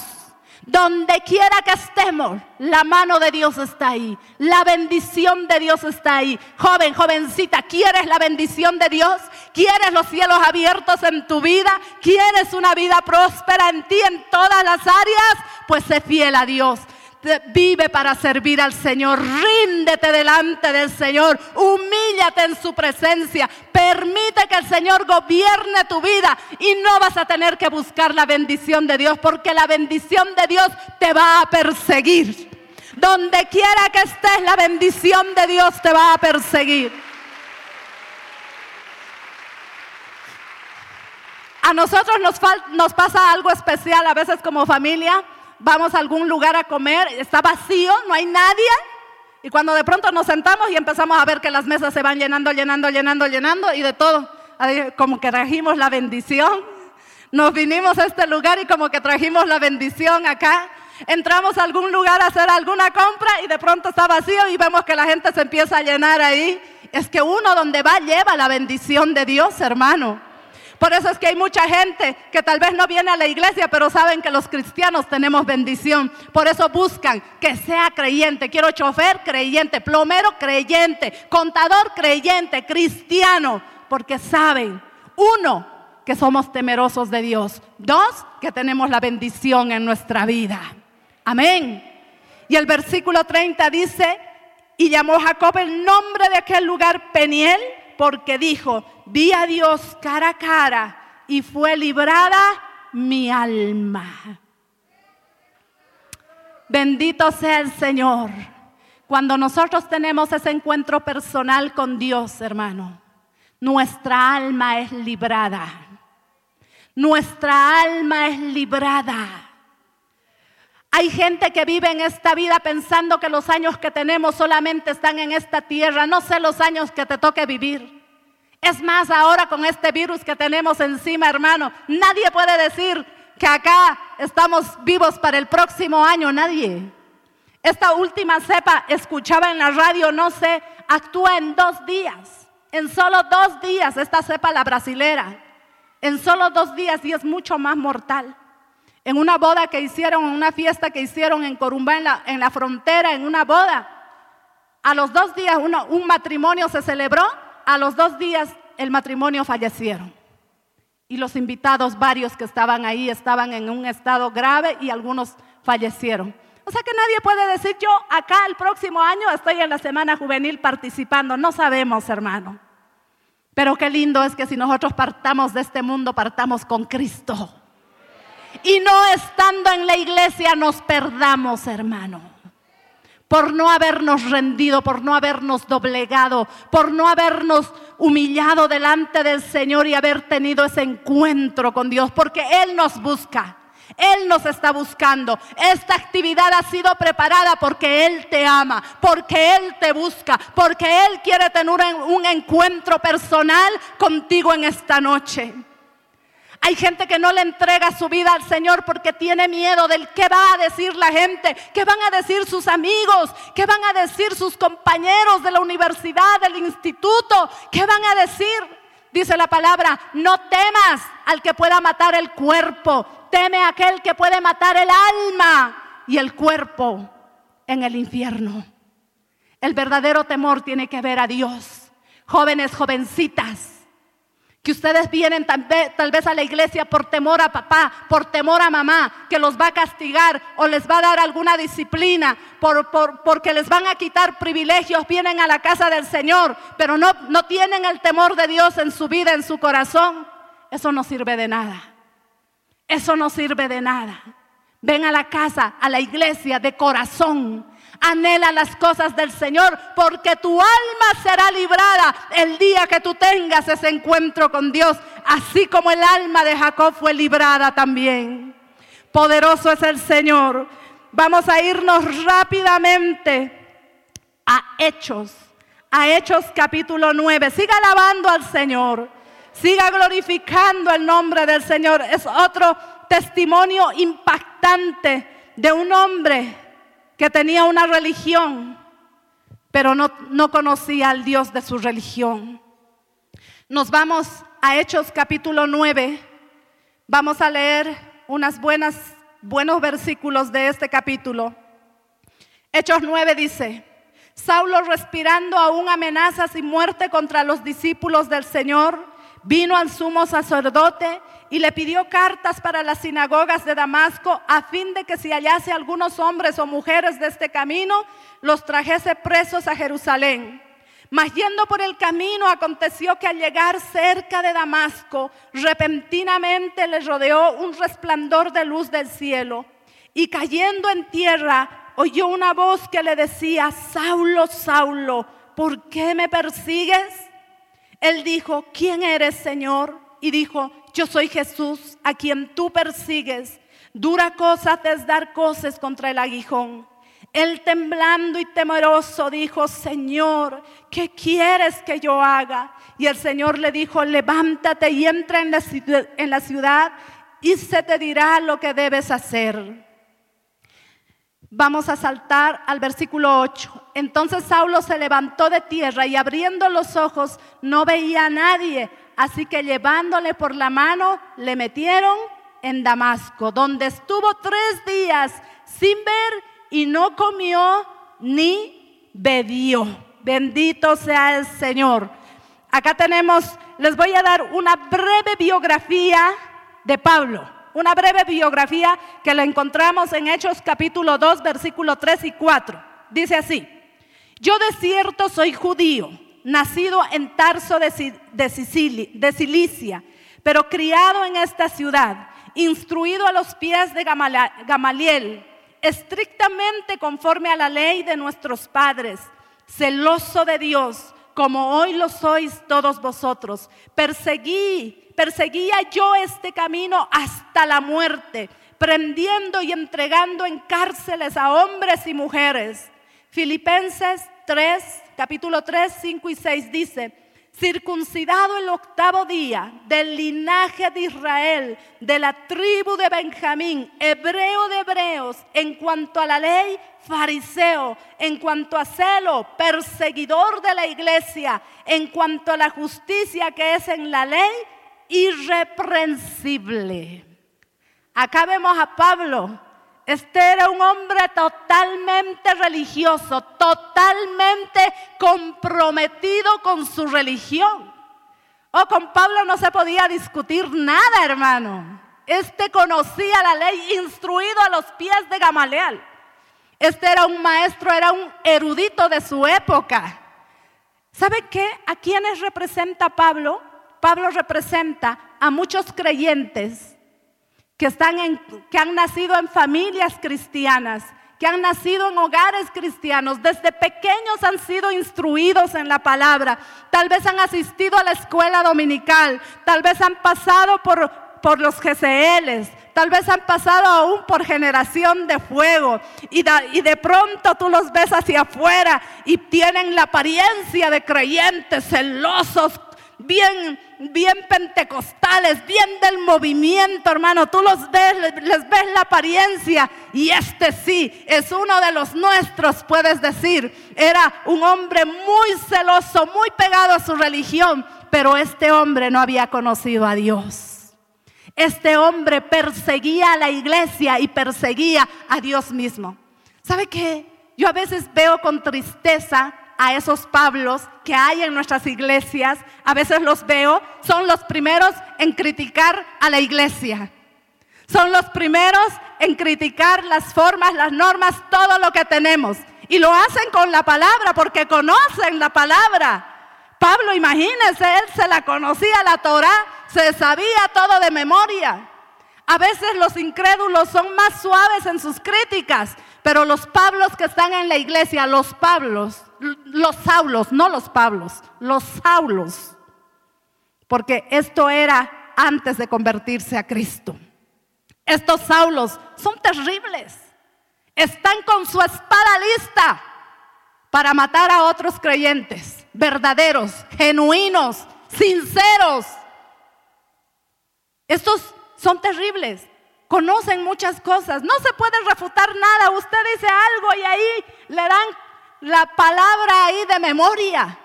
donde quiera que estemos, la mano de Dios está ahí. La bendición de Dios está ahí. Joven, jovencita, ¿quieres la bendición de Dios? ¿Quieres los cielos abiertos en tu vida? ¿Quieres una vida próspera en ti en todas las áreas? Pues sé fiel a Dios. Vive para servir al Señor, ríndete delante del Señor, humíllate en su presencia, permite que el Señor gobierne tu vida y no vas a tener que buscar la bendición de Dios porque la bendición de Dios te va a perseguir. Donde quiera que estés, la bendición de Dios te va a perseguir. A nosotros nos, nos pasa algo especial a veces como familia vamos a algún lugar a comer, está vacío, no hay nadie. Y cuando de pronto nos sentamos y empezamos a ver que las mesas se van llenando, llenando, llenando, llenando y de todo, como que trajimos la bendición. Nos vinimos a este lugar y como que trajimos la bendición acá. Entramos a algún lugar a hacer alguna compra y de pronto está vacío y vemos que la gente se empieza a llenar ahí. Es que uno donde va lleva la bendición de Dios, hermano. Por eso es que hay mucha gente que tal vez no viene a la iglesia, pero saben que los cristianos tenemos bendición. Por eso buscan que sea creyente. Quiero chofer creyente, plomero creyente, contador creyente, cristiano, porque saben, uno, que somos temerosos de Dios. Dos, que tenemos la bendición en nuestra vida. Amén. Y el versículo 30 dice, y llamó Jacob el nombre de aquel lugar Peniel porque dijo, vi a Dios cara a cara y fue librada mi alma. Bendito sea el Señor. Cuando nosotros tenemos ese encuentro personal con Dios, hermano, nuestra alma es librada. Nuestra alma es librada. Hay gente que vive en esta vida pensando que los años que tenemos solamente están en esta tierra. No sé los años que te toque vivir. Es más, ahora con este virus que tenemos encima, hermano, nadie puede decir que acá estamos vivos para el próximo año. Nadie. Esta última cepa, escuchaba en la radio, no sé, actúa en dos días. En solo dos días, esta cepa, la brasilera. En solo dos días y es mucho más mortal en una boda que hicieron, en una fiesta que hicieron en Corumbá, en la, frontera, en una boda. A los dos días un matrimonio se celebró, a los dos días el matrimonio fallecieron. Y los invitados, varios que estaban ahí, estaban en un estado grave y algunos fallecieron. O sea que nadie puede decir, yo acá el próximo año estoy en la Semana Juvenil participando. No sabemos, hermano. Pero qué lindo es que si nosotros partamos de este mundo, partamos con Cristo y no estando en la iglesia nos perdamos, hermano. Por no habernos rendido, por no habernos doblegado, por no habernos humillado delante del Señor y haber tenido ese encuentro con Dios, porque Él nos busca. Él nos está buscando. Esta actividad ha sido preparada porque Él te ama, porque Él te busca, porque Él quiere tener un encuentro personal contigo en esta noche. Hay gente que no le entrega su vida al Señor porque tiene miedo del qué va a decir la gente, qué van a decir sus amigos, qué van a decir sus compañeros de la universidad, del instituto, qué van a decir. Dice la palabra, no temas al que pueda matar el cuerpo, teme a aquel que puede matar el alma y el cuerpo en el infierno. El verdadero temor tiene que ver a Dios. Jóvenes, jovencitas, que ustedes vienen tal vez, a la iglesia por temor a papá, por temor a mamá, que los va a castigar o les va a dar alguna disciplina, por, porque les van a quitar privilegios, vienen a la casa del Señor, pero no, no tienen el temor de Dios en su vida, en su corazón. Eso no sirve de nada. Eso no sirve de nada. Ven a la casa, a la iglesia de corazón Anhela las cosas del Señor porque tu alma será librada el día que tú tengas ese encuentro con Dios, así como el alma de Jacob fue librada también. Poderoso es el Señor. Vamos a irnos rápidamente a Hechos, a Hechos capítulo 9. Siga alabando al Señor, siga glorificando el nombre del Señor. Es otro testimonio impactante de un hombre que tenía una religión, pero no, no conocía al Dios de su religión. Nos vamos a Hechos capítulo 9. Vamos a leer unas buenas, buenos versículos de este capítulo. Hechos 9 dice, Saulo respirando aún amenazas y muerte contra los discípulos del Señor, vino al sumo sacerdote y le pidió cartas para las sinagogas de Damasco a fin de que si hallase algunos hombres o mujeres de este camino, los trajese presos a Jerusalén. Mas yendo por el camino, aconteció que al llegar cerca de Damasco, repentinamente le rodeó un resplandor de luz del cielo. Y cayendo en tierra, oyó una voz que le decía, Saulo, Saulo, ¿por qué me persigues? Él dijo, ¿quién eres, Señor? Y dijo, yo soy Jesús, a quien tú persigues. Dura cosa te es dar cosas contra el aguijón. Él temblando y temeroso dijo, Señor, ¿qué quieres que yo haga? Y el Señor le dijo, levántate y entra en la, ciudad, en la ciudad y se te dirá lo que debes hacer. Vamos a saltar al versículo 8. Entonces Saulo se levantó de tierra y abriendo los ojos no veía a nadie, así que llevándole por la mano le metieron en Damasco, donde estuvo tres días sin ver y no comió ni bebió. Bendito sea el Señor. Acá tenemos, les voy a dar una breve biografía de Pablo. Una breve biografía que la encontramos en Hechos capítulo 2, versículo 3 y 4. Dice así, yo de cierto soy judío, nacido en Tarso de, de Cilicia, pero criado en esta ciudad, instruido a los pies de Gamaliel estrictamente conforme a la ley de nuestros padres, celoso de Dios, como hoy lo sois todos vosotros. Perseguí, perseguía yo este camino hasta la muerte, prendiendo y entregando en cárceles a hombres y mujeres. Filipenses 3, capítulo 3, 5 y 6 dice, circuncidado el octavo día del linaje de Israel, de la tribu de Benjamín, hebreo de hebreos, en cuanto a la ley, fariseo, en cuanto a celo, perseguidor de la iglesia, en cuanto a la justicia que es en la ley, irreprensible. Acá vemos a Pablo este era un hombre totalmente religioso, totalmente comprometido con su religión. Oh, con Pablo no se podía discutir nada, hermano. Este conocía la ley, instruido a los pies de Gamaliel. Este era un maestro, era un erudito de su época. ¿Sabe qué? ¿A quiénes representa Pablo? Pablo representa a muchos creyentes que, están en, que han nacido en familias cristianas, que han nacido en hogares cristianos, desde pequeños han sido instruidos en la palabra, tal vez han asistido a la escuela dominical, tal vez han pasado por, por los GCLs, tal vez han pasado aún por generación de fuego. Y, y de pronto tú los ves hacia afuera y tienen la apariencia de creyentes celosos, bien, bien pentecostales, bien del movimiento, hermano. Tú los ves, les ves la apariencia y este sí es uno de los nuestros, puedes decir. Era un hombre muy celoso, muy pegado a su religión, pero este hombre no había conocido a Dios. Este hombre perseguía a la iglesia y perseguía a Dios mismo. ¿Sabe qué? Yo a veces veo con tristeza a esos Pablos que hay en nuestras iglesias, a veces los veo, son los primeros en criticar a la iglesia. Son los primeros en criticar las formas, las normas, todo lo que tenemos. Y lo hacen con la palabra porque conocen la palabra. Pablo, imagínense, él se la conocía la Torah, se sabía todo de memoria. A veces los incrédulos son más suaves en sus críticas, pero los Pablos que están en la iglesia, los Pablos, los Saulos, no los Pablos, los Saulos, porque esto era antes de convertirse a Cristo. Estos Saulos son terribles, están con su espada lista para matar a otros creyentes, verdaderos, genuinos, sinceros. Estos son terribles, conocen muchas cosas, no se puede refutar nada. Usted dice algo y ahí le dan la palabra ahí de memoria,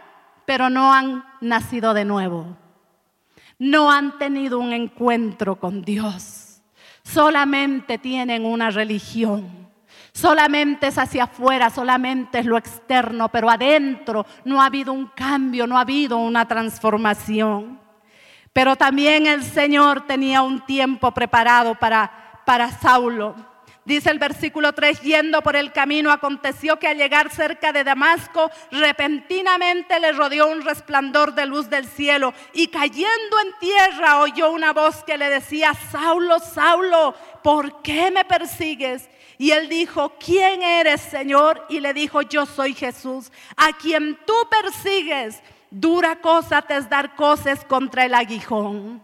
pero no han nacido de nuevo. No han tenido un encuentro con Dios. Solamente tienen una religión. Solamente es hacia afuera, solamente es lo externo, pero adentro no ha habido un cambio, no ha habido una transformación. Pero también el Señor tenía un tiempo preparado para, para Saulo. Dice el versículo 3, yendo por el camino, aconteció que al llegar cerca de Damasco, repentinamente le rodeó un resplandor de luz del cielo y cayendo en tierra oyó una voz que le decía, Saulo, Saulo, ¿por qué me persigues? Y él dijo, ¿quién eres, Señor? Y le dijo, yo soy Jesús, a quien tú persigues. Dura cosa te es dar cosas contra el aguijón.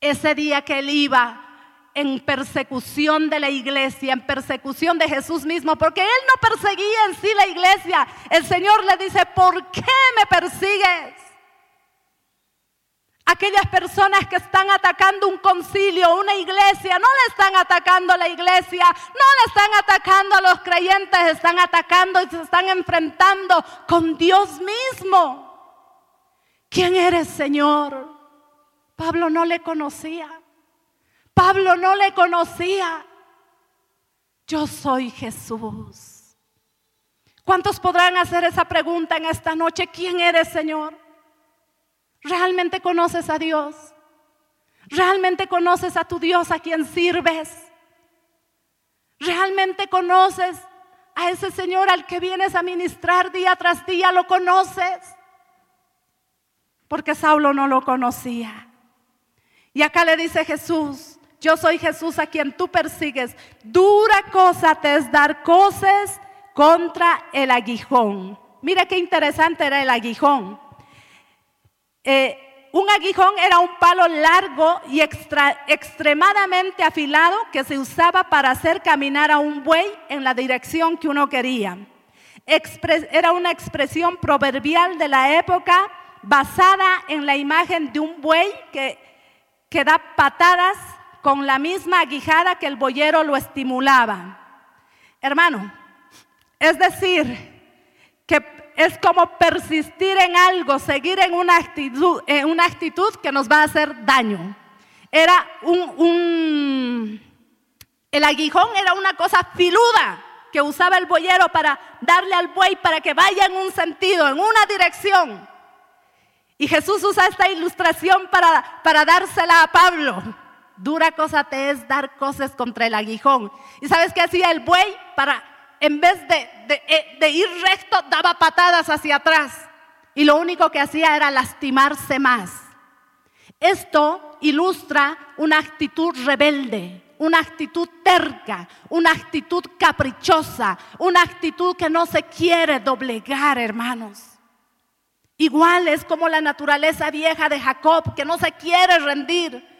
Ese día que él iba en persecución de la iglesia, en persecución de Jesús mismo, porque él no perseguía en sí la iglesia. El Señor le dice, ¿por qué me persigues? Aquellas personas que están atacando un concilio, una iglesia, no le están atacando a la iglesia, no le están atacando a los creyentes, están atacando y se están enfrentando con Dios mismo. ¿Quién eres, Señor? Pablo no le conocía. Pablo no le conocía. Yo soy Jesús. ¿Cuántos podrán hacer esa pregunta en esta noche? ¿Quién eres, Señor? ¿Realmente conoces a Dios? ¿Realmente conoces a tu Dios a quien sirves? ¿Realmente conoces a ese Señor al que vienes a ministrar día tras día? ¿Lo conoces? Porque Saulo no lo conocía. Y acá le dice Jesús, yo soy Jesús a quien tú persigues. Dura cosa te es dar cosas contra el aguijón. Mira qué interesante era el aguijón. Eh, un aguijón era un palo largo y extremadamente afilado que se usaba para hacer caminar a un buey en la dirección que uno quería. era una expresión proverbial de la época basada en la imagen de un buey que, que da patadas con la misma aguijada que el boyero lo estimulaba. Hermano, es decir, que es como persistir en algo, seguir en una actitud, en una actitud que nos va a hacer daño. Era un, el aguijón era una cosa filuda que usaba el boyero para darle al buey para que vaya en un sentido, en una dirección. Y Jesús usa esta ilustración para, para dársela a Pablo. Dura cosa te es dar cosas contra el aguijón. ¿Y sabes qué hacía el buey? Para en vez eh, de, ir recto, daba patadas hacia atrás. Y lo único que hacía era lastimarse más. Esto ilustra una actitud rebelde, una actitud terca, una actitud caprichosa, una actitud que no se quiere doblegar, hermanos. Igual es como la naturaleza vieja de Jacob, que no se quiere rendir.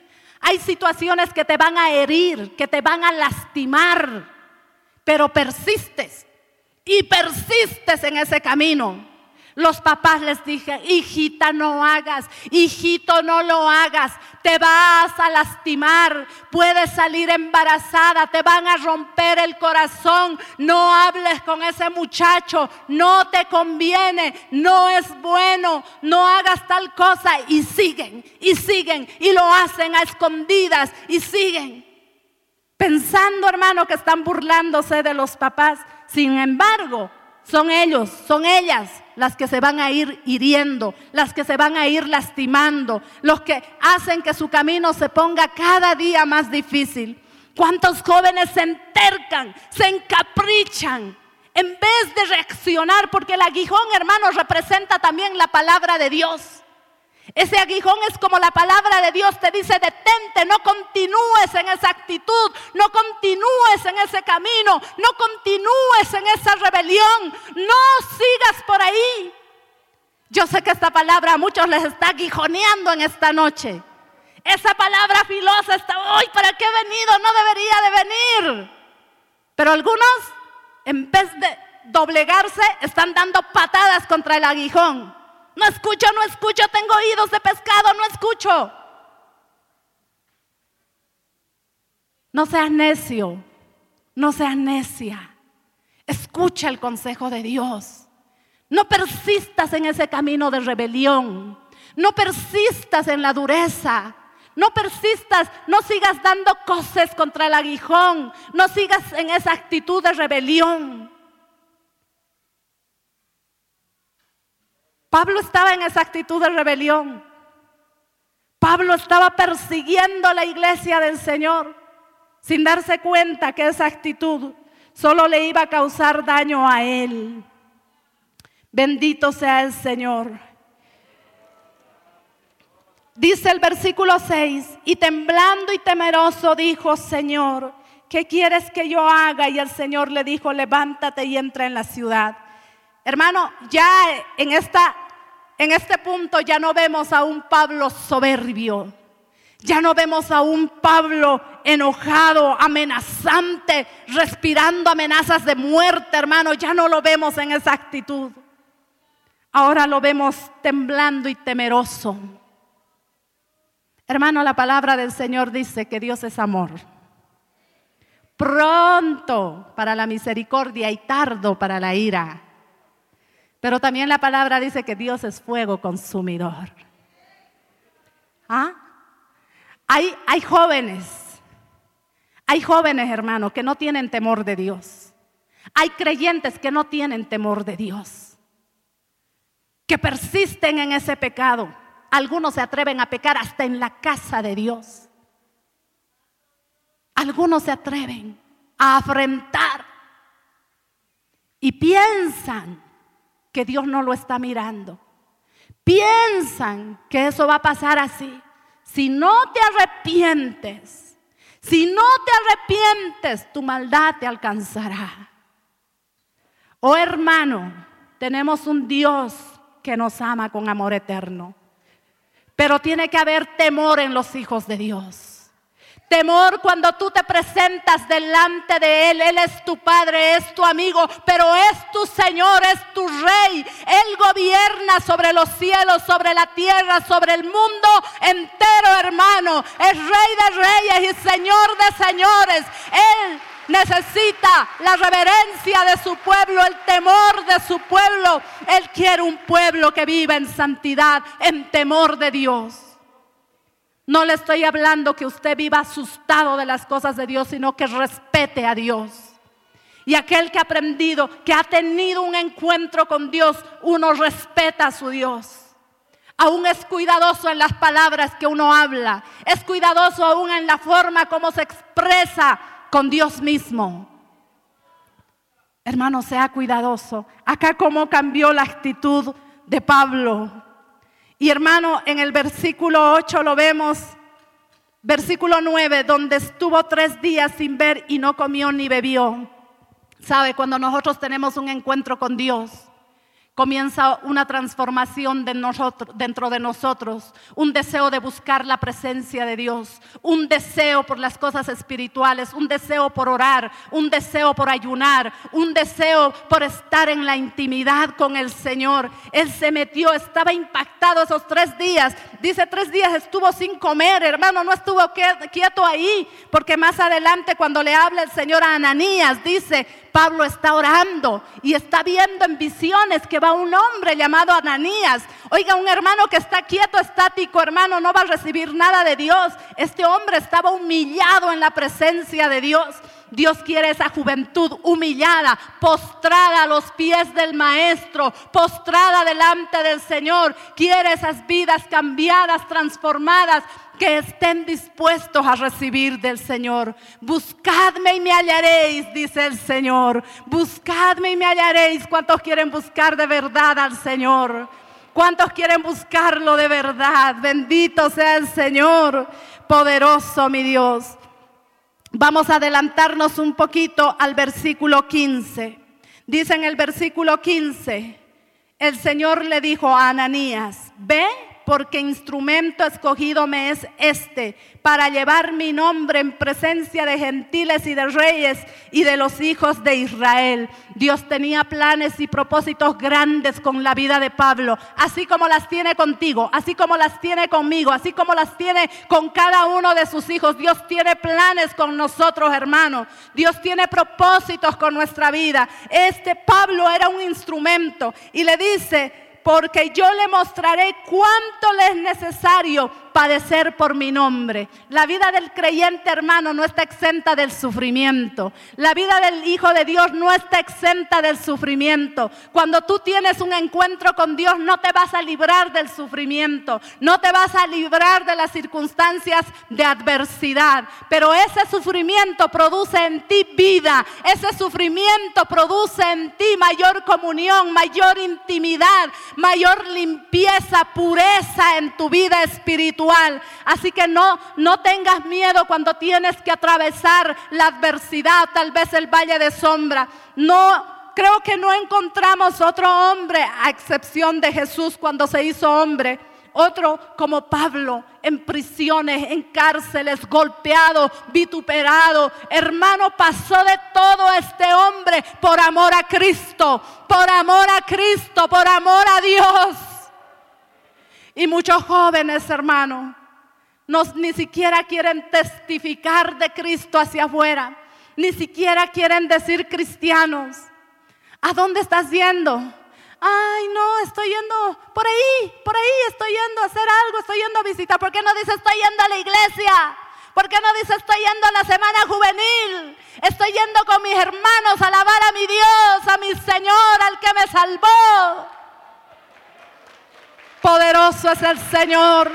Hay situaciones que te van a herir, que te van a lastimar pero persistes y persistes en ese camino. Los papás les dije, hijita, no hagas, hijito, no lo hagas, te vas a lastimar, puedes salir embarazada, te van a romper el corazón, no hables con ese muchacho, no te conviene, no es bueno, no hagas tal cosa y siguen, y siguen, y lo hacen a escondidas, y siguen pensando, hermano, que están burlándose de los papás. Sin embargo, son ellos, son ellas las que se van a ir hiriendo, las que se van a ir lastimando, los que hacen que su camino se ponga cada día más difícil. ¿Cuántos jóvenes se entercan, se encaprichan en vez de reaccionar? Porque el aguijón, hermano, representa también la palabra de Dios. Ese aguijón es como la palabra de Dios te dice, detente, no continúes en esa actitud, no continúes en ese camino, no continúes en esa rebelión, no sigas por ahí. Yo sé que esta palabra a muchos les está aguijoneando en esta noche. Esa palabra filosa está, hoy, ¿para qué he venido? No debería de venir. Pero algunos, en vez de doblegarse, están dando patadas contra el aguijón. No escucho, no escucho, tengo oídos de pescado, no escucho. No seas necio, no seas necia. Escucha el consejo de Dios. No persistas en ese camino de rebelión. No persistas en la dureza. No persistas, no sigas dando cosas contra el aguijón. No sigas en esa actitud de rebelión. Pablo estaba en esa actitud de rebelión. Pablo estaba persiguiendo la iglesia del Señor sin darse cuenta que esa actitud solo le iba a causar daño a él. Bendito sea el Señor. Dice el versículo 6, y temblando y temeroso dijo, Señor, ¿qué quieres que yo haga? Y el Señor le dijo, levántate y entra en la ciudad. Hermano, ya en, esta, en este punto ya no vemos a un Pablo soberbio. Ya no vemos a un Pablo enojado, amenazante, respirando amenazas de muerte, hermano. Ya no lo vemos en esa actitud. Ahora lo vemos temblando y temeroso. Hermano, la palabra del Señor dice que Dios es amor. Pronto para la misericordia y tardo para la ira. Pero también la palabra dice que Dios es fuego consumidor. ¿Ah? Hay, hay jóvenes, hay jóvenes hermanos que no tienen temor de Dios. Hay creyentes que no tienen temor de Dios, que persisten en ese pecado. Algunos se atreven a pecar hasta en la casa de Dios. Algunos se atreven a afrentar y piensan que Dios no lo está mirando. Piensan que eso va a pasar así. Si no te arrepientes, si no te arrepientes, tu maldad te alcanzará. Oh hermano, tenemos un Dios que nos ama con amor eterno. Pero tiene que haber temor en los hijos de Dios. Temor cuando tú te presentas delante de Él. Él es tu Padre, es tu amigo, pero es tu Señor, es tu Rey. Él gobierna sobre los cielos, sobre la tierra, sobre el mundo entero, hermano. Es Rey de reyes y Señor de señores. Él necesita la reverencia de su pueblo, el temor de su pueblo. Él quiere un pueblo que viva en santidad, en temor de Dios. No le estoy hablando que usted viva asustado de las cosas de Dios, sino que respete a Dios. Y aquel que ha aprendido, que ha tenido un encuentro con Dios, uno respeta a su Dios. Aún es cuidadoso en las palabras que uno habla. Es cuidadoso aún en la forma como se expresa con Dios mismo. Hermano, sea cuidadoso. Acá cómo cambió la actitud de Pablo. Y hermano, en el versículo 8 lo vemos, versículo 9, donde estuvo tres días sin ver y no comió ni bebió. ¿Sabe? Cuando nosotros tenemos un encuentro con Dios, comienza una transformación de nosotros, dentro de nosotros, un deseo de buscar la presencia de Dios, un deseo por las cosas espirituales, un deseo por orar, un deseo por ayunar, un deseo por estar en la intimidad con el Señor. Él se metió, estaba impactado esos tres días. Dice, tres días estuvo sin comer, hermano, no estuvo quieto ahí, porque más adelante cuando le habla el Señor a Ananías, dice, Pablo está orando y está viendo en visiones que va un hombre llamado Ananías. Oiga, un hermano que está quieto, estático, hermano, no va a recibir nada de Dios. Este hombre estaba humillado en la presencia de Dios. Dios quiere esa juventud humillada, postrada a los pies del Maestro, postrada delante del Señor. Quiere esas vidas cambiadas, transformadas, que estén dispuestos a recibir del Señor. Buscadme y me hallaréis, dice el Señor. Buscadme y me hallaréis. ¿Cuántos quieren buscar de verdad al Señor? ¿Cuántos quieren buscarlo de verdad? Bendito sea el Señor, poderoso mi Dios. Vamos a adelantarnos un poquito al versículo 15. Dice en el versículo 15, el Señor le dijo a Ananías, ve porque instrumento escogido me es este para llevar mi nombre en presencia de gentiles y de reyes y de los hijos de Israel. Dios tenía planes y propósitos grandes con la vida de Pablo, así como las tiene contigo, así como las tiene conmigo, así como las tiene con cada uno de sus hijos. Dios tiene planes con nosotros, hermanos. Dios tiene propósitos con nuestra vida. Este Pablo era un instrumento y le dice, porque yo le mostraré cuánto le es necesario padecer por mi nombre. La vida del creyente hermano no está exenta del sufrimiento. La vida del Hijo de Dios no está exenta del sufrimiento. Cuando tú tienes un encuentro con Dios no te vas a librar del sufrimiento, no te vas a librar de las circunstancias de adversidad. Pero ese sufrimiento produce en ti vida, ese sufrimiento produce en ti mayor comunión, mayor intimidad, mayor limpieza, pureza en tu vida espiritual. Así que no, no tengas miedo cuando tienes que atravesar la adversidad, tal vez el valle de sombra. No, creo que no encontramos otro hombre a excepción de Jesús cuando se hizo hombre. Otro como Pablo en prisiones, en cárceles, golpeado, vituperado. Hermano, pasó de todo este hombre por amor a Cristo, por amor a Cristo, por amor a Dios. Y muchos jóvenes, hermano, ni siquiera quieren testificar de Cristo hacia afuera. Ni siquiera quieren decir cristianos. ¿A dónde estás yendo? Ay, no, estoy yendo por ahí, por ahí estoy yendo a hacer algo, estoy yendo a visitar. ¿Por qué no dice estoy yendo a la iglesia? ¿Por qué no dice estoy yendo a la semana juvenil? Estoy yendo con mis hermanos a alabar a mi Dios, a mi Señor, al que me salvó. Poderoso es el Señor.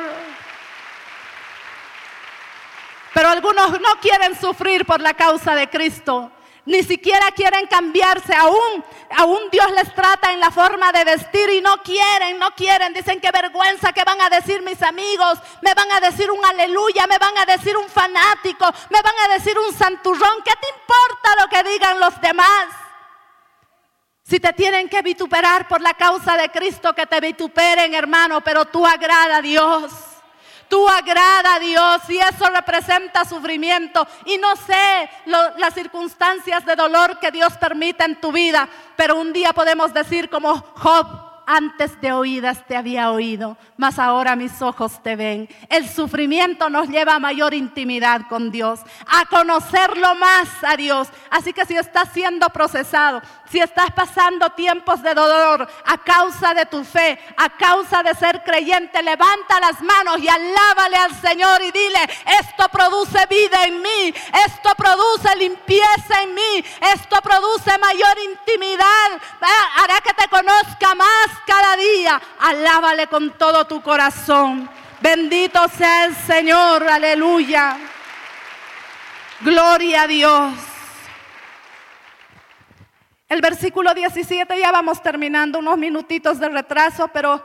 Pero algunos no quieren sufrir por la causa de Cristo. Ni siquiera quieren cambiarse. Aún, aún Dios les trata en la forma de vestir y no quieren, no quieren. Dicen que vergüenza, que van a decir mis amigos. Me van a decir un aleluya, me van a decir un fanático, me van a decir un santurrón. ¿Qué te importa lo que digan los demás? Si te tienen que vituperar por la causa de Cristo, que te vituperen, hermano, pero tú agrada a Dios. Tú agrada a Dios y eso representa sufrimiento. Y no sé las circunstancias de dolor que Dios permite en tu vida, pero un día podemos decir como Job, antes de oídas te había oído, mas ahora mis ojos te ven. El sufrimiento nos lleva a mayor intimidad con Dios, a conocerlo más a Dios. Así que si estás siendo procesado, si estás pasando tiempos de dolor a causa de tu fe, a causa de ser creyente, levanta las manos y alábale al Señor y dile, esto produce vida en mí, esto produce limpieza en mí, esto produce mayor intimidad, hará que te conozca más cada día. Alábale con todo tu corazón. Bendito sea el Señor, aleluya. Gloria a Dios. El versículo 17, ya vamos terminando, unos minutitos de retraso, pero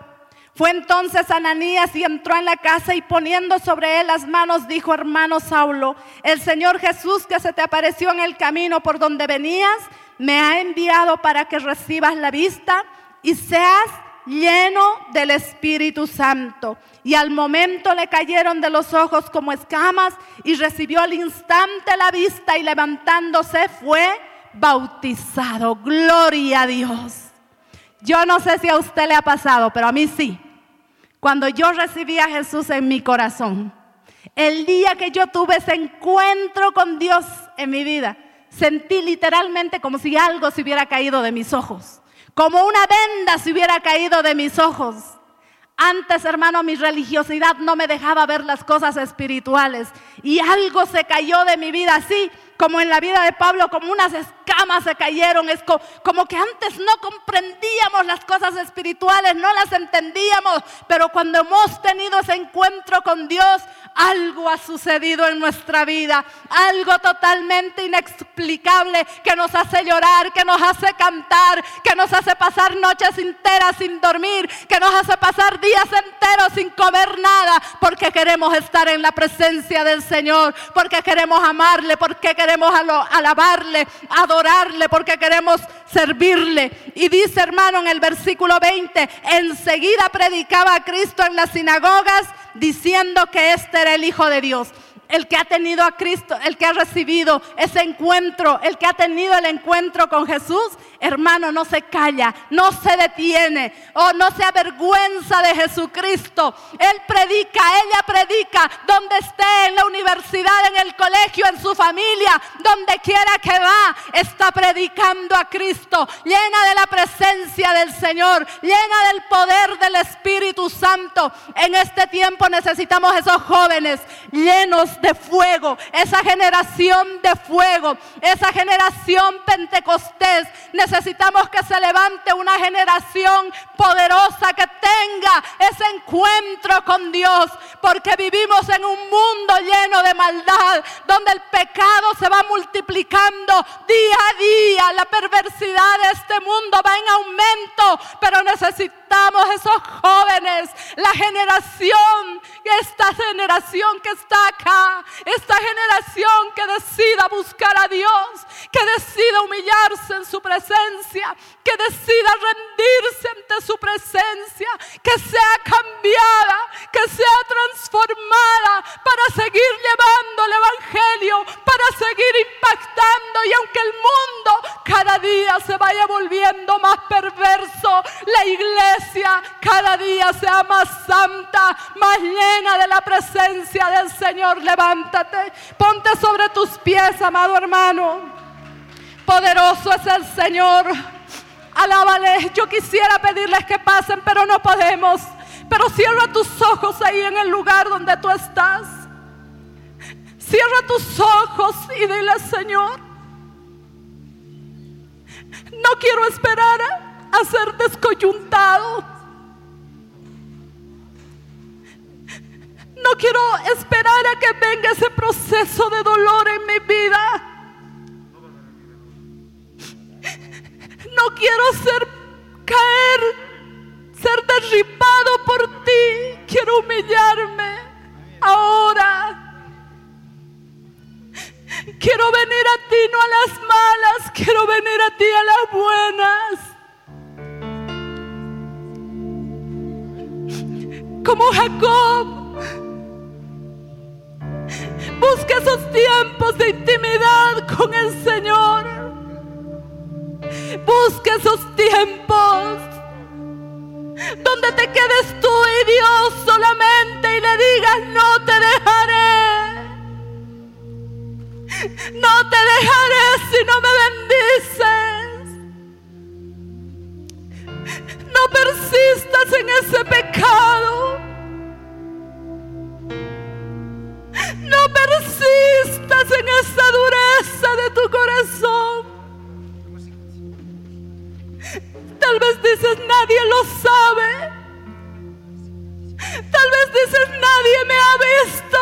fue entonces Ananías y entró en la casa y poniendo sobre él las manos dijo, hermano Saulo, el Señor Jesús que se te apareció en el camino por donde venías, me ha enviado para que recibas la vista y seas lleno del Espíritu Santo. Y al momento le cayeron de los ojos como escamas y recibió al instante la vista y levantándose fue bautizado. Gloria a Dios. Yo no sé si a usted le ha pasado, pero a mí sí. Cuando yo recibí a Jesús en mi corazón, el día que yo tuve ese encuentro con Dios en mi vida, sentí literalmente como si algo se hubiera caído de mis ojos, como una venda se hubiera caído de mis ojos. Antes, hermano, mi religiosidad no me dejaba ver las cosas espirituales y algo se cayó de mi vida así como en la vida de Pablo, como unas escamas se cayeron. Es como que antes no comprendíamos las cosas espirituales, no las entendíamos, pero cuando hemos tenido ese encuentro con Dios, algo ha sucedido en nuestra vida, algo totalmente inexplicable que nos hace llorar, que nos hace cantar, que nos hace pasar noches enteras sin dormir, que nos hace pasar días enteros sin comer nada, porque queremos estar en la presencia del Señor, porque queremos amarle, porque queremos alabarle, adorarle, porque queremos servirle. Y dice hermano en el versículo 20, enseguida predicaba a Cristo en las sinagogas diciendo que este era el Hijo de Dios. El que ha tenido a Cristo, el que ha recibido ese encuentro, el que ha tenido el encuentro con Jesús, hermano, no se calla, no se detiene o no se avergüenza de Jesucristo. Él predica, ella predica, donde esté, en la universidad, en el colegio, en su familia, donde quiera que va, está predicando a Cristo, llena de la presencia del Señor, llena del poder del Espíritu Santo. En este tiempo necesitamos esos jóvenes llenos de fuego, esa generación de fuego, esa generación pentecostés. Necesitamos que se levante una generación poderosa que tenga ese encuentro con Dios, porque vivimos en un mundo lleno de maldad, donde el pecado se va multiplicando día a día, la perversidad de este mundo va en aumento, pero necesitamos esos jóvenes, la generación, esta generación que está acá, esta generación que decida buscar a Dios, que decida humillarse en su presencia, que decida rendirse ante su presencia, que sea cambiada, que sea transformada para seguir llevando el Evangelio, para seguir cada día sea más santa, más llena de la presencia del Señor. Levántate, ponte sobre tus pies, amado hermano. Poderoso es el Señor. Alábale. Yo quisiera pedirles que pasen, pero no podemos. Pero cierra tus ojos ahí en el lugar donde tú estás. Cierra tus ojos y dile, Señor, no quiero esperar a, ser descoyuntado. No quiero esperar a que venga ese proceso de dolor en mi vida. No quiero ser caer, ser derribado por ti. Quiero humillarme ahora. Quiero venir a ti, no a las malas. Quiero venir a ti a las buenas. Como Jacob. Busca esos tiempos de intimidad con el Señor. Busca esos tiempos donde te quedes tú y Dios solamente y le digas, no te dejaré. No te dejaré si no me bendices. No persistas en ese pecado. No persistas en esa dureza de tu corazón. Tal vez dices, nadie lo sabe. Tal vez dices, nadie me ha visto.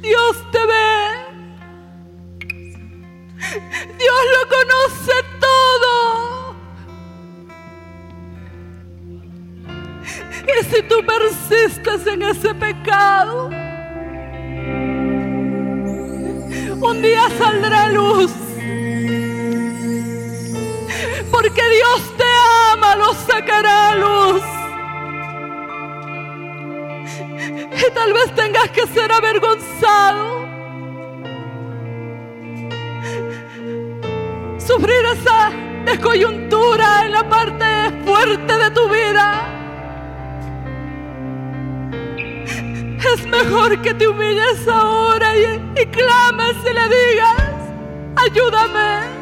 Dios te ve. Dios lo conoce todo. Y si tú persistes en ese pecado, un día saldrá luz porque Dios te ama, lo sacará a luz. Y tal vez tengas que ser avergonzado. Sufrir esa descoyuntura en la parte fuerte de tu vida. Es mejor que te humilles ahora y, y clames y le digas, ayúdame.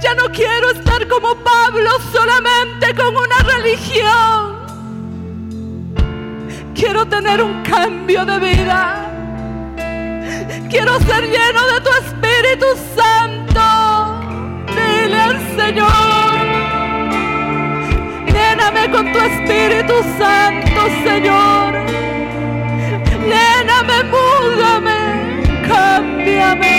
Ya no quiero estar como Pablo solamente con una religión. Quiero tener un cambio de vida. Quiero ser lleno de tu Espíritu Santo. Dile al Señor. Con tu Espíritu Santo, Señor. Lléname, múdame, cámbiame.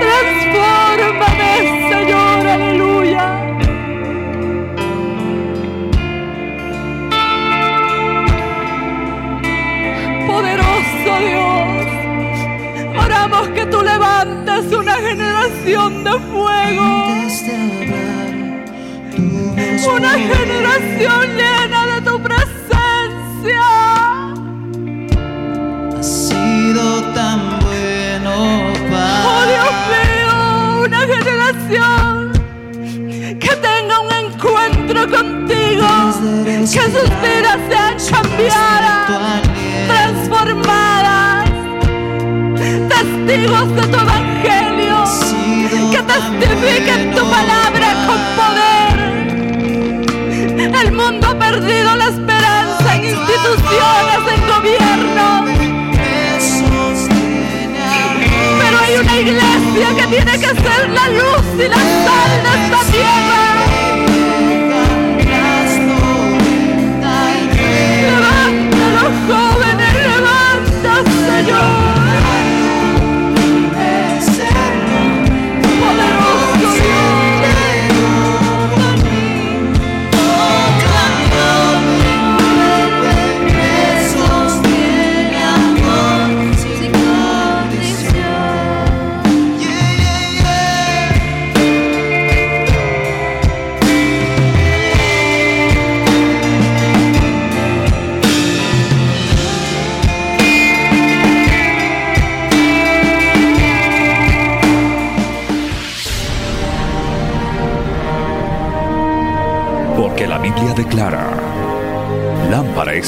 Transfórmame, Señor, aleluya. Poderoso Dios, oramos que tú levantes una generación de fuego una generación llena de tu presencia. Ha sido tan bueno, Padre. Oh Dios mío, una generación que tenga un encuentro contigo, que sus vidas sean cambiadas, transformadas, testigos de tu evangelio, que testifiquen iglesia que tiene que ser la luz y la sal de esta tierra.